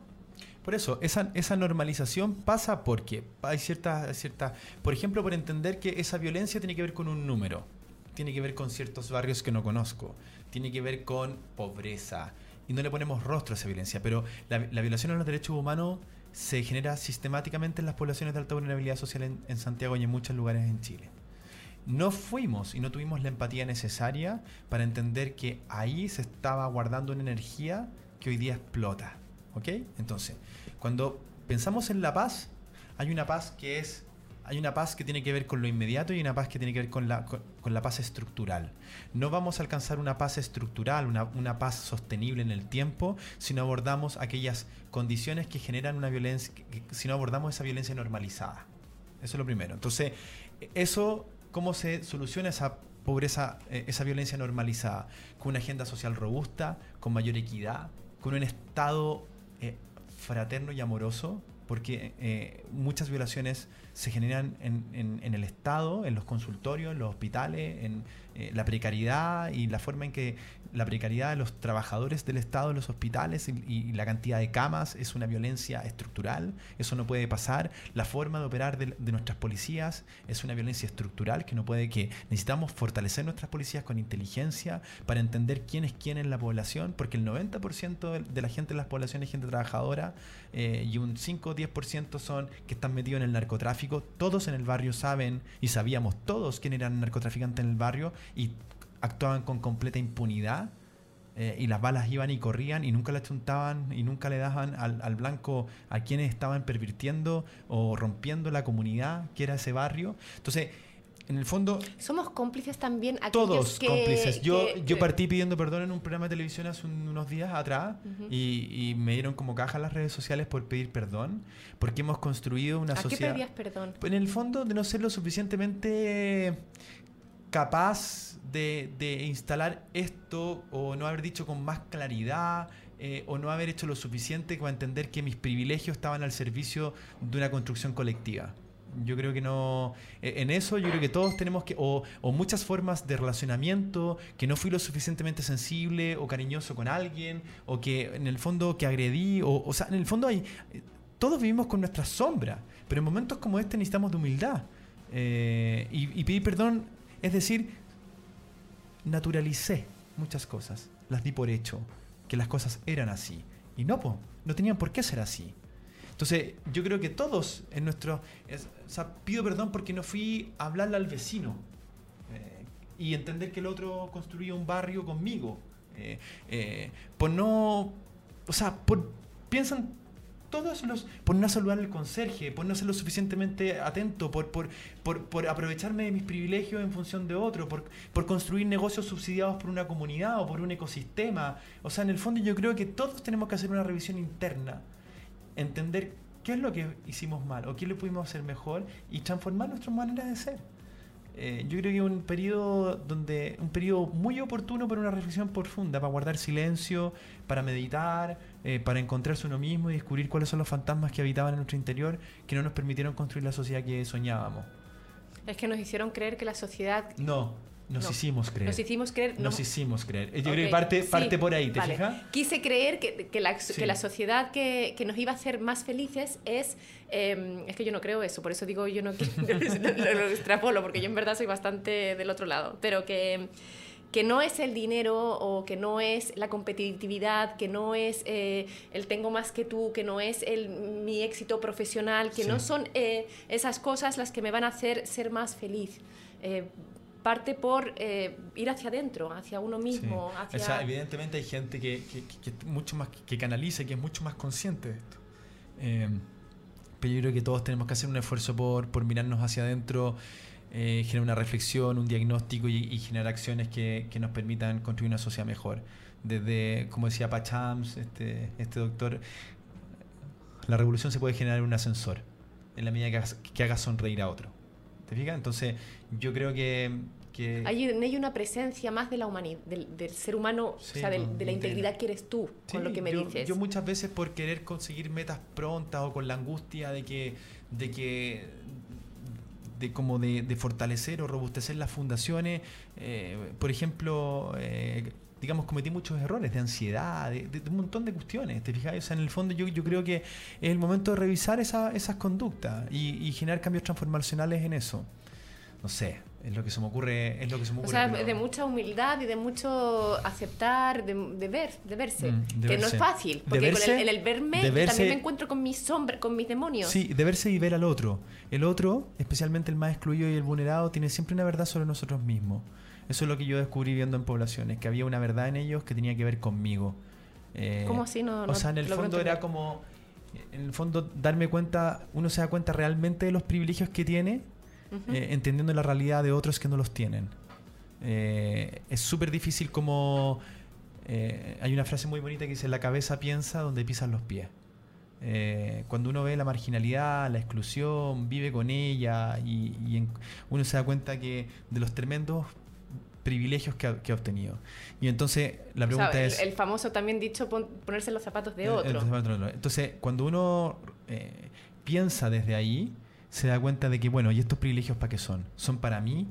Por eso, esa, esa normalización pasa porque hay ciertas, cierta, por ejemplo, por entender que esa violencia tiene que ver con un número, tiene que ver con ciertos barrios que no conozco, tiene que ver con pobreza, y no le ponemos rostro a esa violencia, pero la, la violación a los derechos humanos se genera sistemáticamente en las poblaciones de alta vulnerabilidad social en, en Santiago y en muchos lugares en Chile. No fuimos y no tuvimos la empatía necesaria para entender que ahí se estaba guardando una energía que hoy día explota. ¿Ok? Entonces, cuando pensamos en la paz, hay una paz que es. Hay una paz que tiene que ver con lo inmediato y una paz que tiene que ver con la, con, con la paz estructural. No vamos a alcanzar una paz estructural, una, una paz sostenible en el tiempo, si no abordamos aquellas condiciones que generan una violencia, que- si no abordamos esa violencia normalizada. Eso es lo primero. Entonces, eso, ¿cómo se soluciona esa pobreza, eh, esa violencia normalizada? Con una agenda social robusta, con mayor equidad, con un Estado eh, fraterno y amoroso, porque eh, muchas violaciones se generan en, en- en el Estado, en los consultorios, en los hospitales, en eh, la precariedad y la forma en que la precariedad de los trabajadores del Estado en los hospitales y, la cantidad de camas es una violencia estructural, eso no puede pasar. La forma de operar de, de nuestras policías es una violencia estructural que no puede que necesitamos fortalecer nuestras policías con inteligencia para entender quién es quién en la población, porque el 90% de, de la gente en las poblaciones es gente trabajadora eh, y un 5 o 10% son que están metidos en el narcotráfico. Todos en el barrio saben y sabíamos todos quién eran narcotraficantes en el barrio y actuaban con completa impunidad eh, y las balas iban y corrían y nunca le chuntaban y nunca le daban al, al blanco a quienes estaban pervirtiendo o rompiendo la comunidad que era ese barrio. Entonces, en el fondo, Somos cómplices también todos que- cómplices. Yo, que- yo partí pidiendo perdón en un programa de televisión hace un- unos días atrás y, y me dieron como caja las redes sociales por pedir perdón porque hemos construido una ¿A qué sociedad... pedías perdón? En el fondo de no ser lo suficientemente capaz de, de instalar esto o no haber dicho con más claridad eh, o no haber hecho lo suficiente para entender que mis privilegios estaban al servicio de una construcción colectiva. Yo creo que no. eh, En eso yo creo que todos tenemos que. O, o muchas formas de relacionamiento, que no fui lo suficientemente sensible o cariñoso con alguien, o que en el fondo que agredí, o, o sea, en el fondo hay. Todos vivimos con nuestras sombras, pero en momentos como este necesitamos de humildad. Eh, y, y pedir perdón, es decir, naturalicé muchas cosas, las di por hecho, que las cosas eran así. Y no, po, no tenían por qué ser así. Entonces, yo creo que todos en nuestro. es- o sea, pido perdón porque no fui a hablarle al vecino eh, y entender que el otro construía un barrio conmigo. eh, eh, por no. O sea, por. Piensan todos los. Por no saludar al conserje, por no ser lo suficientemente atento, por, por, por, por aprovecharme de mis privilegios en función de otro, por, por construir negocios subsidiados por una comunidad o por un ecosistema. O sea, en el fondo yo creo que todos tenemos que hacer una revisión interna entender qué es lo que hicimos mal o qué le pudimos hacer mejor y transformar nuestras maneras de ser. Eh, yo creo que un periodo donde un periodo muy oportuno para una reflexión profunda, para guardar silencio, para meditar, eh, para encontrarse uno mismo y descubrir cuáles son los fantasmas que habitaban en nuestro interior que no nos permitieron construir la sociedad que soñábamos. Es que nos hicieron creer que la sociedad No, nos No. hicimos creer. nos hicimos creer Nos no- hicimos creer. Yo Ok, creo que parte, sí, parte por ahí, ¿te vale. fijas? Quise creer que, que la, Sí. que la sociedad que, que nos iba a hacer más felices es... eh, es que yo no creo eso, por eso digo yo no lo, lo extrapolo, porque yo en verdad soy bastante del otro lado, pero que, que no es el dinero o que no es la competitividad, que no es eh, el tengo más que tú, que no es el, mi éxito profesional, que Sí. no son eh, esas cosas las que me van a hacer ser más feliz. Eh, parte por eh, ir hacia adentro, hacia uno mismo, Sí. hacia... O sea, evidentemente hay gente que, que, que- que mucho más que canaliza y que es mucho más consciente de esto. Eh, pero yo creo que todos tenemos que hacer un esfuerzo por, por mirarnos hacia adentro, eh, generar una reflexión, un diagnóstico y, y generar acciones que, que nos permitan construir una sociedad mejor. Desde, como decía Pachams, este, este doctor, la revolución se puede generar en un ascensor, en la medida que hagas, que hagas sonreír a otro. ¿Te fijas? Entonces, yo creo que... que Hay, en ello una presencia más de la humanidad, del, del ser humano, Sí, o sea, del- no, de la integridad que eres tú, Sí, con lo que me yo, dices. Yo muchas veces por querer conseguir metas prontas o con la angustia de que, de que, de como de, de fortalecer o robustecer las fundaciones, eh, por ejemplo, eh, digamos, cometí muchos errores de ansiedad, de, de un montón de cuestiones, ¿te fijas? O sea, en el fondo yo, yo creo que es el momento de revisar esa- esas conductas y, y generar cambios transformacionales en eso. No sé, es lo que se me ocurre, es lo que se me o ocurre. sea, pero- de mucha humildad y de mucho aceptar, de, de ver, de verse. Mm, de que no es fácil, De porque con el, en el verme verse- también me encuentro con mis sombras, con mis demonios. Sí, de verse y ver al otro. El otro, especialmente el más excluido y el vulnerado, tiene siempre una verdad sobre nosotros mismos. Eso es lo que yo descubrí viendo en poblaciones, que había una verdad en ellos que tenía que ver conmigo. Eh, ¿Cómo así? No, o no sea, en el fondo era como, en el fondo darme cuenta, uno se da cuenta realmente de los privilegios que tiene, eh, entendiendo la realidad de otros que no los tienen. Eh, es súper difícil como... hay una frase muy bonita que dice, la cabeza piensa donde pisan los pies. Eh, cuando uno ve la marginalidad, la exclusión, vive con ella y, y en- uno se da cuenta que de los tremendos privilegios que ha, que ha obtenido. Y entonces la O sea, pregunta el, es... el famoso también dicho pon- ponerse los zapatos de Eh, otro. eh, Entonces, cuando uno eh, piensa desde ahí, se da cuenta de que, bueno, ¿y estos privilegios para qué son? ¿Son para mí?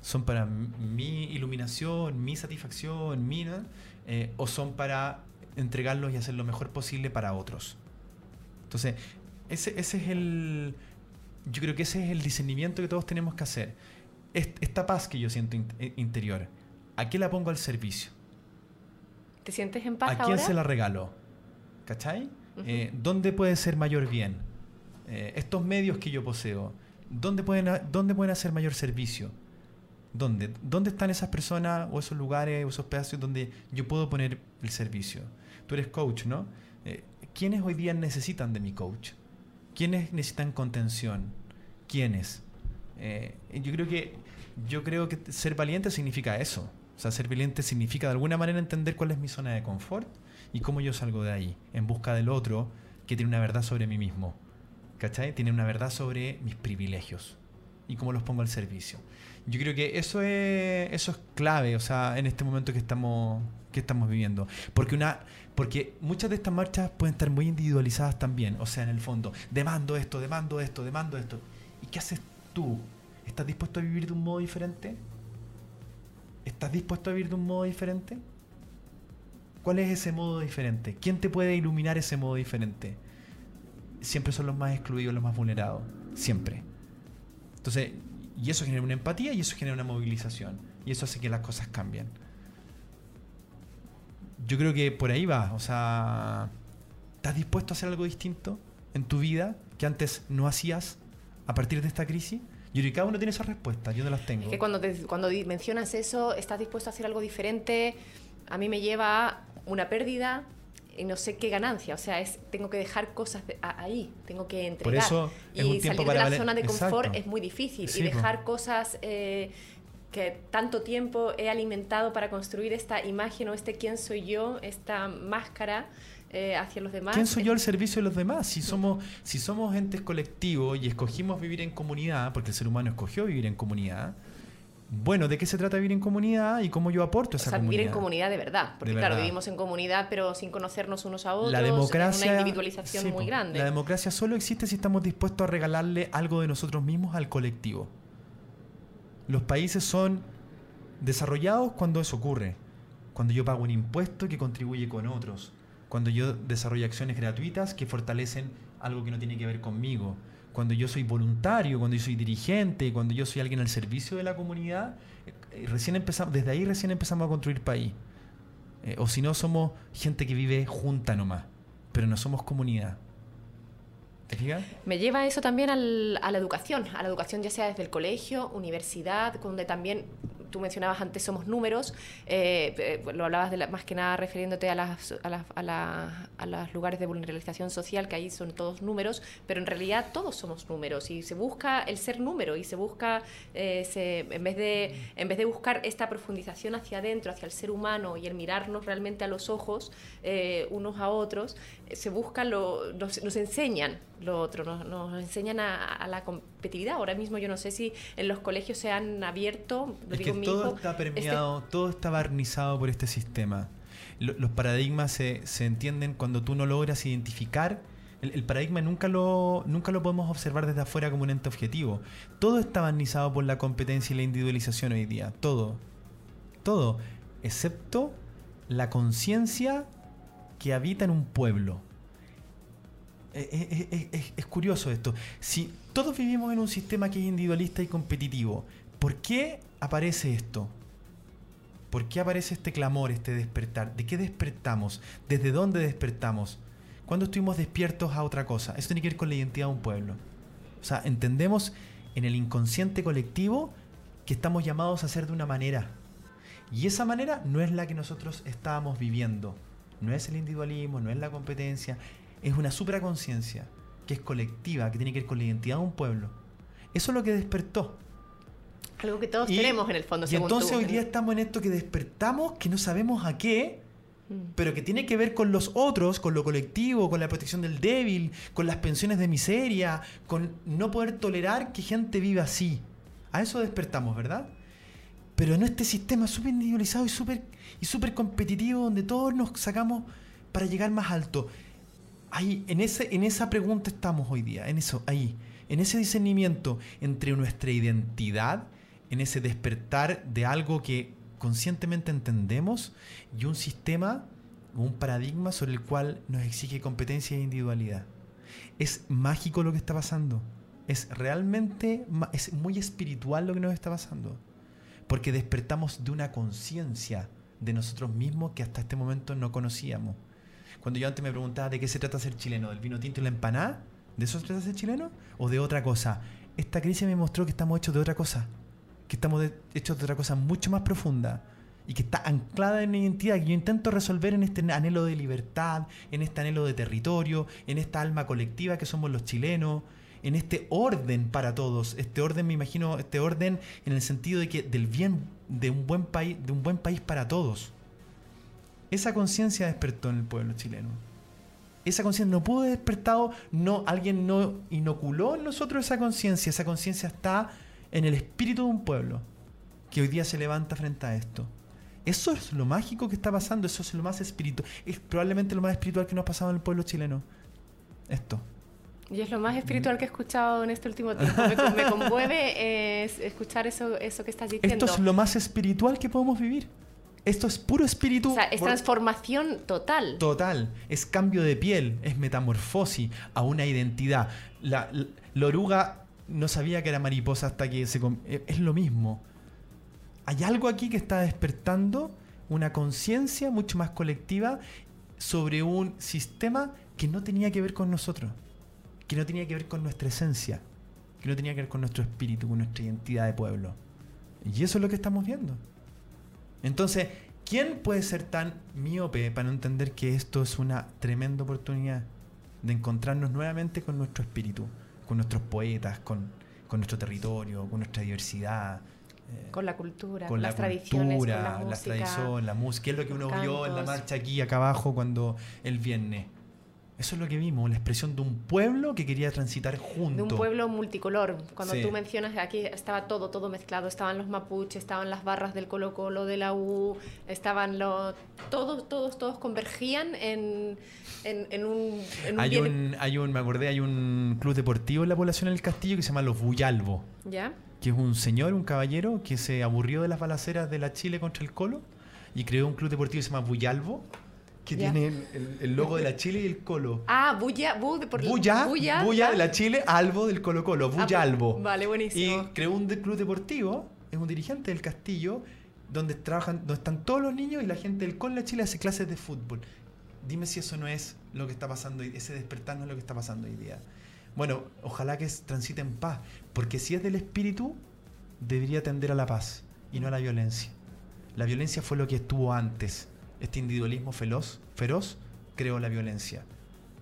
¿Son para mi iluminación, mi satisfacción, mi... Eh, ¿O son para entregarlos y hacer lo mejor posible para otros? Entonces, ese, ese es el... Yo creo que ese es el discernimiento que todos tenemos que hacer. Est- Esta paz que yo siento eh, interior, ¿a qué la pongo al servicio? ¿Te sientes en paz ¿A quién ahora? se la regalo? ¿Cachai? Eh, ¿Dónde puede ser mayor bien? Eh, estos medios que yo poseo, ¿dónde pueden, ¿dónde pueden hacer mayor servicio? ¿Dónde? ¿Dónde están esas personas o esos lugares o esos pedazos donde yo puedo poner el servicio? Tú eres coach, ¿no? Eh, ¿Quiénes hoy día necesitan de mi coach? ¿Quiénes necesitan contención? ¿Quiénes? Eh, yo creo que yo creo que ser valiente significa eso. O sea, ser valiente significa de alguna manera entender cuál es mi zona de confort y cómo yo salgo de ahí, en busca del otro que tiene una verdad sobre mí mismo. ¿Cachai? Tiene una verdad sobre mis privilegios. y cómo los pongo al servicio. Yo creo que eso es, eso es clave, o sea, en este momento que estamos, que estamos viviendo. Porque una, porque muchas de estas marchas pueden estar muy individualizadas también. O sea, en el fondo, demando esto, demando esto, demando esto. ¿Y qué haces tú? ¿Estás dispuesto a vivir de un modo diferente? ¿Estás dispuesto a vivir de un modo diferente? ¿Cuál es ese modo diferente? ¿Quién te puede iluminar ese modo diferente? Siempre son los más excluidos, los más vulnerados. Siempre. Entonces, y eso genera una empatía y eso genera una movilización. Y eso hace que las cosas cambien. Yo creo que por ahí va. O sea, ¿estás dispuesto a hacer algo distinto en tu vida que antes no hacías a partir de esta crisis? Yo creo que cada uno tiene esa respuesta, yo no las tengo. Es que cuando, cuando mencionas eso, estás dispuesto a hacer algo diferente, a mí me lleva a una pérdida, y no sé qué ganancia. O sea, es tengo que dejar cosas ahí, tengo que entregar. Por eso y salir de la zona de confort es muy difícil. y dejar cosas eh, que tanto tiempo he alimentado para construir esta imagen o este quién soy yo, esta máscara. Eh, hacia los demás. ¿Quién soy yo al servicio de los demás? Si somos, si somos entes colectivos y escogimos vivir en comunidad, porque el ser humano escogió vivir en comunidad, bueno, ¿de qué se trata vivir en comunidad y cómo yo aporto a esa o sea, Vivir en comunidad de verdad. Porque, claro, vivimos en comunidad, pero sin conocernos unos a otros. La democracia. una individualización muy grande. La democracia solo existe si estamos dispuestos a regalarle algo de nosotros mismos al colectivo. Los países son desarrollados cuando eso ocurre. Cuando yo pago un impuesto que contribuye con otros. Cuando yo desarrollo acciones gratuitas que fortalecen algo que no tiene que ver conmigo cuando yo soy voluntario, cuando yo soy dirigente, cuando yo soy alguien al servicio de la comunidad, eh, recién empezamos, desde ahí recién empezamos a construir país. Eh, o si no, somos gente que vive junta nomás, pero no somos comunidad. Me lleva eso también a la educación, a la educación ya sea desde el colegio, universidad, donde también tú mencionabas antes somos números, eh, eh, lo hablabas de más que nada refiriéndote a, las, a, los lugares de vulnerabilización social, que ahí son todos números, pero en realidad todos somos números y se busca el ser número y se busca, eh, en, vez de, en vez de buscar esta profundización hacia adentro, hacia el ser humano y el mirarnos realmente a los ojos unos a otros, se busca, lo, nos, nos enseñan lo otro, nos, nos enseñan a, la competitividad. Ahora mismo yo no sé si en los colegios se han abierto, lo digo todo está este permeado, todo está barnizado por este sistema. los paradigmas se, se, entienden cuando tú no logras identificar. El, paradigma nunca lo, nunca lo podemos observar desde afuera como un ente objetivo. Todo está barnizado por la competencia y la individualización hoy día. Todo. Todo. Excepto la conciencia que habita en un pueblo. Eh, eh, eh, es, curioso esto. Si todos vivimos en un sistema que es individualista y competitivo, ¿por qué aparece esto? ¿Por qué aparece este clamor, este despertar? ¿De qué despertamos? ¿Desde dónde despertamos? ¿Cuándo estuvimos despiertos a otra cosa? Eso tiene que ver con la identidad de un pueblo. O sea, entendemos en el inconsciente colectivo que estamos llamados a ser de una manera. Y esa manera no es la que nosotros estábamos viviendo. No es el individualismo, no es la competencia, es una supraconciencia que es colectiva, que tiene que ver con la identidad de un pueblo. Eso es lo que despertó. Algo que todos tenemos en el fondo. Y entonces hoy día estamos en esto que despertamos, que no sabemos a qué, mm. pero que tiene que ver con los otros, con lo colectivo, con la protección del débil, con las pensiones de miseria, con no poder tolerar que gente viva así. A eso despertamos, ¿verdad? Pero en este sistema súper individualizado y súper y super competitivo, donde todos nos sacamos para llegar más alto. Ahí, en, ese, en esa pregunta estamos hoy día, en eso, ahí, en ese discernimiento entre nuestra identidad en ese despertar de algo que conscientemente entendemos y un sistema, un paradigma sobre el cual nos exige competencia e individualidad. Es mágico lo que está pasando. Es realmente, es muy espiritual lo que nos está pasando. Porque despertamos de una conciencia de nosotros mismos que hasta este momento no conocíamos. Cuando yo antes me preguntaba de qué se trata ser chileno, del vino tinto y la empanada, ¿de eso se trata ser chileno? ¿O de otra cosa? Esta crisis me mostró que estamos hechos de otra cosa que estamos hechos de otra cosa mucho más profunda y que está anclada en una identidad que yo intento resolver en este anhelo de libertad, en este anhelo de territorio, en esta alma colectiva que somos los chilenos, en este orden para todos, este orden me imagino, este orden en el sentido de que del bien de un buen país, de un buen país para todos. Esa conciencia despertó en el pueblo chileno. Esa conciencia no pudo haber despertado, no alguien no inoculó en nosotros esa conciencia, esa conciencia está en el espíritu de un pueblo que hoy día se levanta frente a esto. Eso es lo mágico que está pasando, eso es lo más espiritual, es probablemente lo más espiritual que nos ha pasado en el pueblo chileno. Esto. Y es lo más espiritual que he escuchado en este último tiempo. Me, me conmueve es escuchar eso, eso que estás diciendo. Esto es lo más espiritual que podemos vivir. Esto es puro espíritu. O sea, es transformación total. Total, es cambio de piel, es metamorfosis a una identidad. La, la- la oruga no sabía que era mariposa hasta que se... e- Es lo mismo. Hay algo aquí que está despertando una conciencia mucho más colectiva sobre un sistema que no tenía que ver con nosotros, que no tenía que ver con nuestra esencia, que no tenía que ver con nuestro espíritu, con nuestra identidad de pueblo. Y eso es lo que estamos viendo. Entonces, ¿quién puede ser tan miope para no entender que esto es una tremenda oportunidad de encontrarnos nuevamente con nuestro espíritu, con nuestros poetas, con, con nuestro territorio, con nuestra diversidad? eh, Con la cultura, con, con la las tradiciones, con cultura, la las música. tradiciones, la música, es lo que uno los vio en la cantos. marcha aquí acá abajo cuando el viernes. Eso es lo que vimos, la expresión de un pueblo que quería transitar junto. De un pueblo multicolor. Cuando Sí. tú mencionas que aquí estaba todo, todo mezclado. Estaban los mapuches, estaban las barras del Colo Colo, de la U, estaban los... Todos, todos, todos convergían en, en, en un... En un Hay bien- un, hay un, me acordé, hay un club deportivo en la población del Castillo que se llama Los Buyalbo, ¿Ya? que es un señor, un caballero, que se aburrió de las balaceras de la Chile contra el Colo y creó un club deportivo que se llama Buyalbo, que Ya. tiene el, el- el logo de la Chile y el Colo. Ah, Bulla, Bu, por Buya, Bulla, Buya ¿ya? de la Chile, Albo del Colo Colo, Ah, pues, Buyalbo. Vale, buenísimo. Y creó un de- club deportivo, es un dirigente del Castillo, donde trabajan, donde están todos los niños y la gente del Con la Chile hace clases de fútbol. Dime si eso no es lo que está pasando, ese despertar no es lo que está pasando hoy día. Bueno, ojalá que transite en paz, porque si es del espíritu, debería tender a la paz y no a la violencia. La violencia fue lo que estuvo antes. Este individualismo feroz, feroz creó la violencia.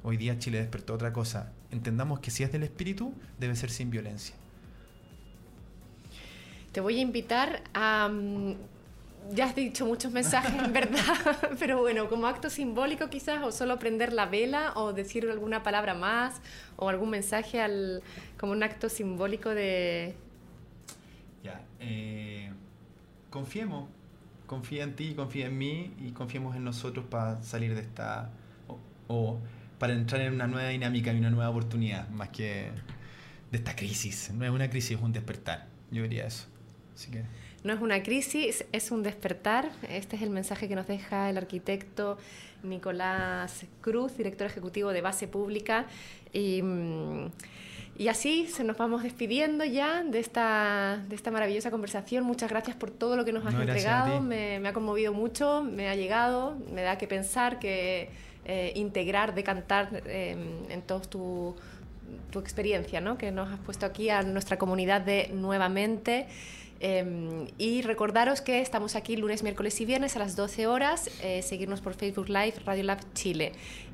Hoy día Chile despertó otra cosa. Entendamos que si es del espíritu, debe ser sin violencia. Te voy a invitar a... mm, Ya has dicho muchos mensajes, en verdad, pero bueno, como acto simbólico quizás, o solo prender la vela, o decir alguna palabra más, o algún mensaje al, como un acto simbólico de... Ya, eh, confiemos, confía en ti, confía en mí y confiemos en nosotros para salir de esta, o, para entrar en una nueva dinámica y una nueva oportunidad, más que de esta crisis. No es una crisis, es un despertar. Yo diría eso. No es una crisis, es un despertar. Este es el mensaje que nos deja el arquitecto Nicolás Cruz, director ejecutivo de Base Pública. Y, mm, y así se nos vamos despidiendo ya de esta, de esta maravillosa conversación. Muchas gracias por todo lo que nos has No, entregado. Me, me ha conmovido mucho, me ha llegado, me da que pensar, que eh, integrar, decantar eh, en todos tu tu experiencia, ¿no? que nos has puesto aquí a nuestra comunidad de nuevamente. Eh, y recordaros que estamos aquí lunes, miércoles y viernes a las 12 horas, eh, seguirnos por Facebook Live, Radio Lab Chile.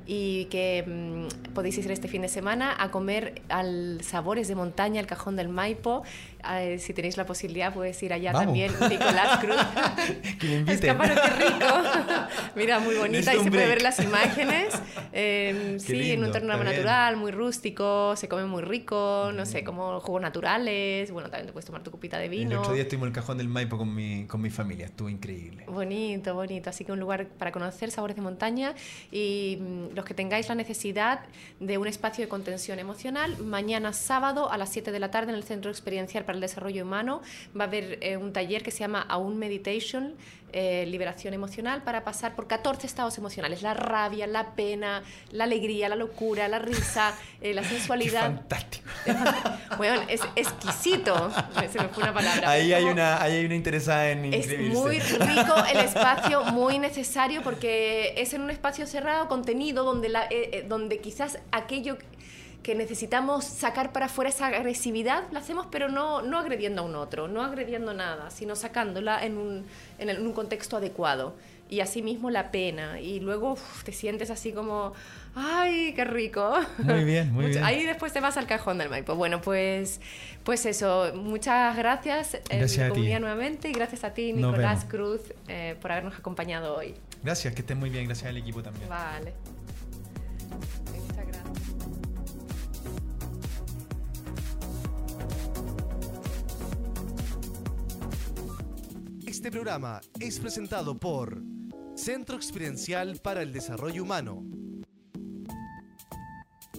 Y que mm, podéis ir este fin de semana a comer al Sabores de Montaña, el Cajón del Maipo. Eh, si tenéis la posibilidad, podéis ir allá Vamos. también, Nicolás Cruz. Que me inviten. Qué rico. Mira, muy bonita y se puede ver las imágenes. Eh, sí, en un lindo, entorno está bien. natural, muy rústico, se come muy rico, no sé, como jugos naturales. Bueno, también te puedes tomar tu copita de El vino. otro día estuvimos en el cajón del Maipo con mi, con mi familia, estuvo increíble. Bonito, bonito. Así que un lugar para conocer sabores de montaña y mm, los que tengáis la necesidad de un espacio de contención emocional, mañana sábado a las 7 de la tarde en el Centro Experiencial para el Desarrollo Humano va a haber eh, un taller que se llama Aún Meditation, eh, liberación emocional, para pasar por 14 estados emocionales. La rabia, la pena, la alegría, la locura, la risa, eh, la sensualidad. fantástico. Bueno, es exquisito. Se me fue una palabra. Ahí hay una, ahí hay una interesada en es inscribirse. muy rico el espacio, muy necesario porque es en un espacio cerrado, contenido, donde, la, eh, eh, donde quizás aquello que necesitamos sacar para afuera esa agresividad, la hacemos pero no, no agrediendo a un otro, no agrediendo nada, sino sacándola en un, en el- en un contexto adecuado. Y asimismo la pena. Y luego uf, te sientes así como, ¡ay, qué rico! Muy bien, muy bien. Ahí después te vas al cajón del Maipo. Bueno, pues, pues eso, muchas gracias, eh, Gracias a ti. nuevamente y gracias a ti, Nicolás. Cruz, eh, por habernos acompañado hoy. Gracias, que estén muy bien, gracias al equipo también. Vale. Este programa es presentado por Centro Experiencial para el Desarrollo Humano.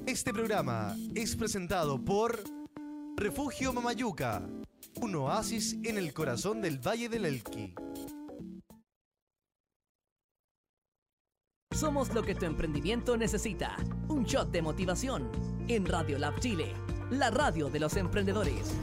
Este programa es presentado por Refugio Mamayuca, un oasis en el corazón del Valle del Elqui. Somos lo que tu emprendimiento necesita. Un shot de motivación en Radio Lab Chile, la radio de los emprendedores.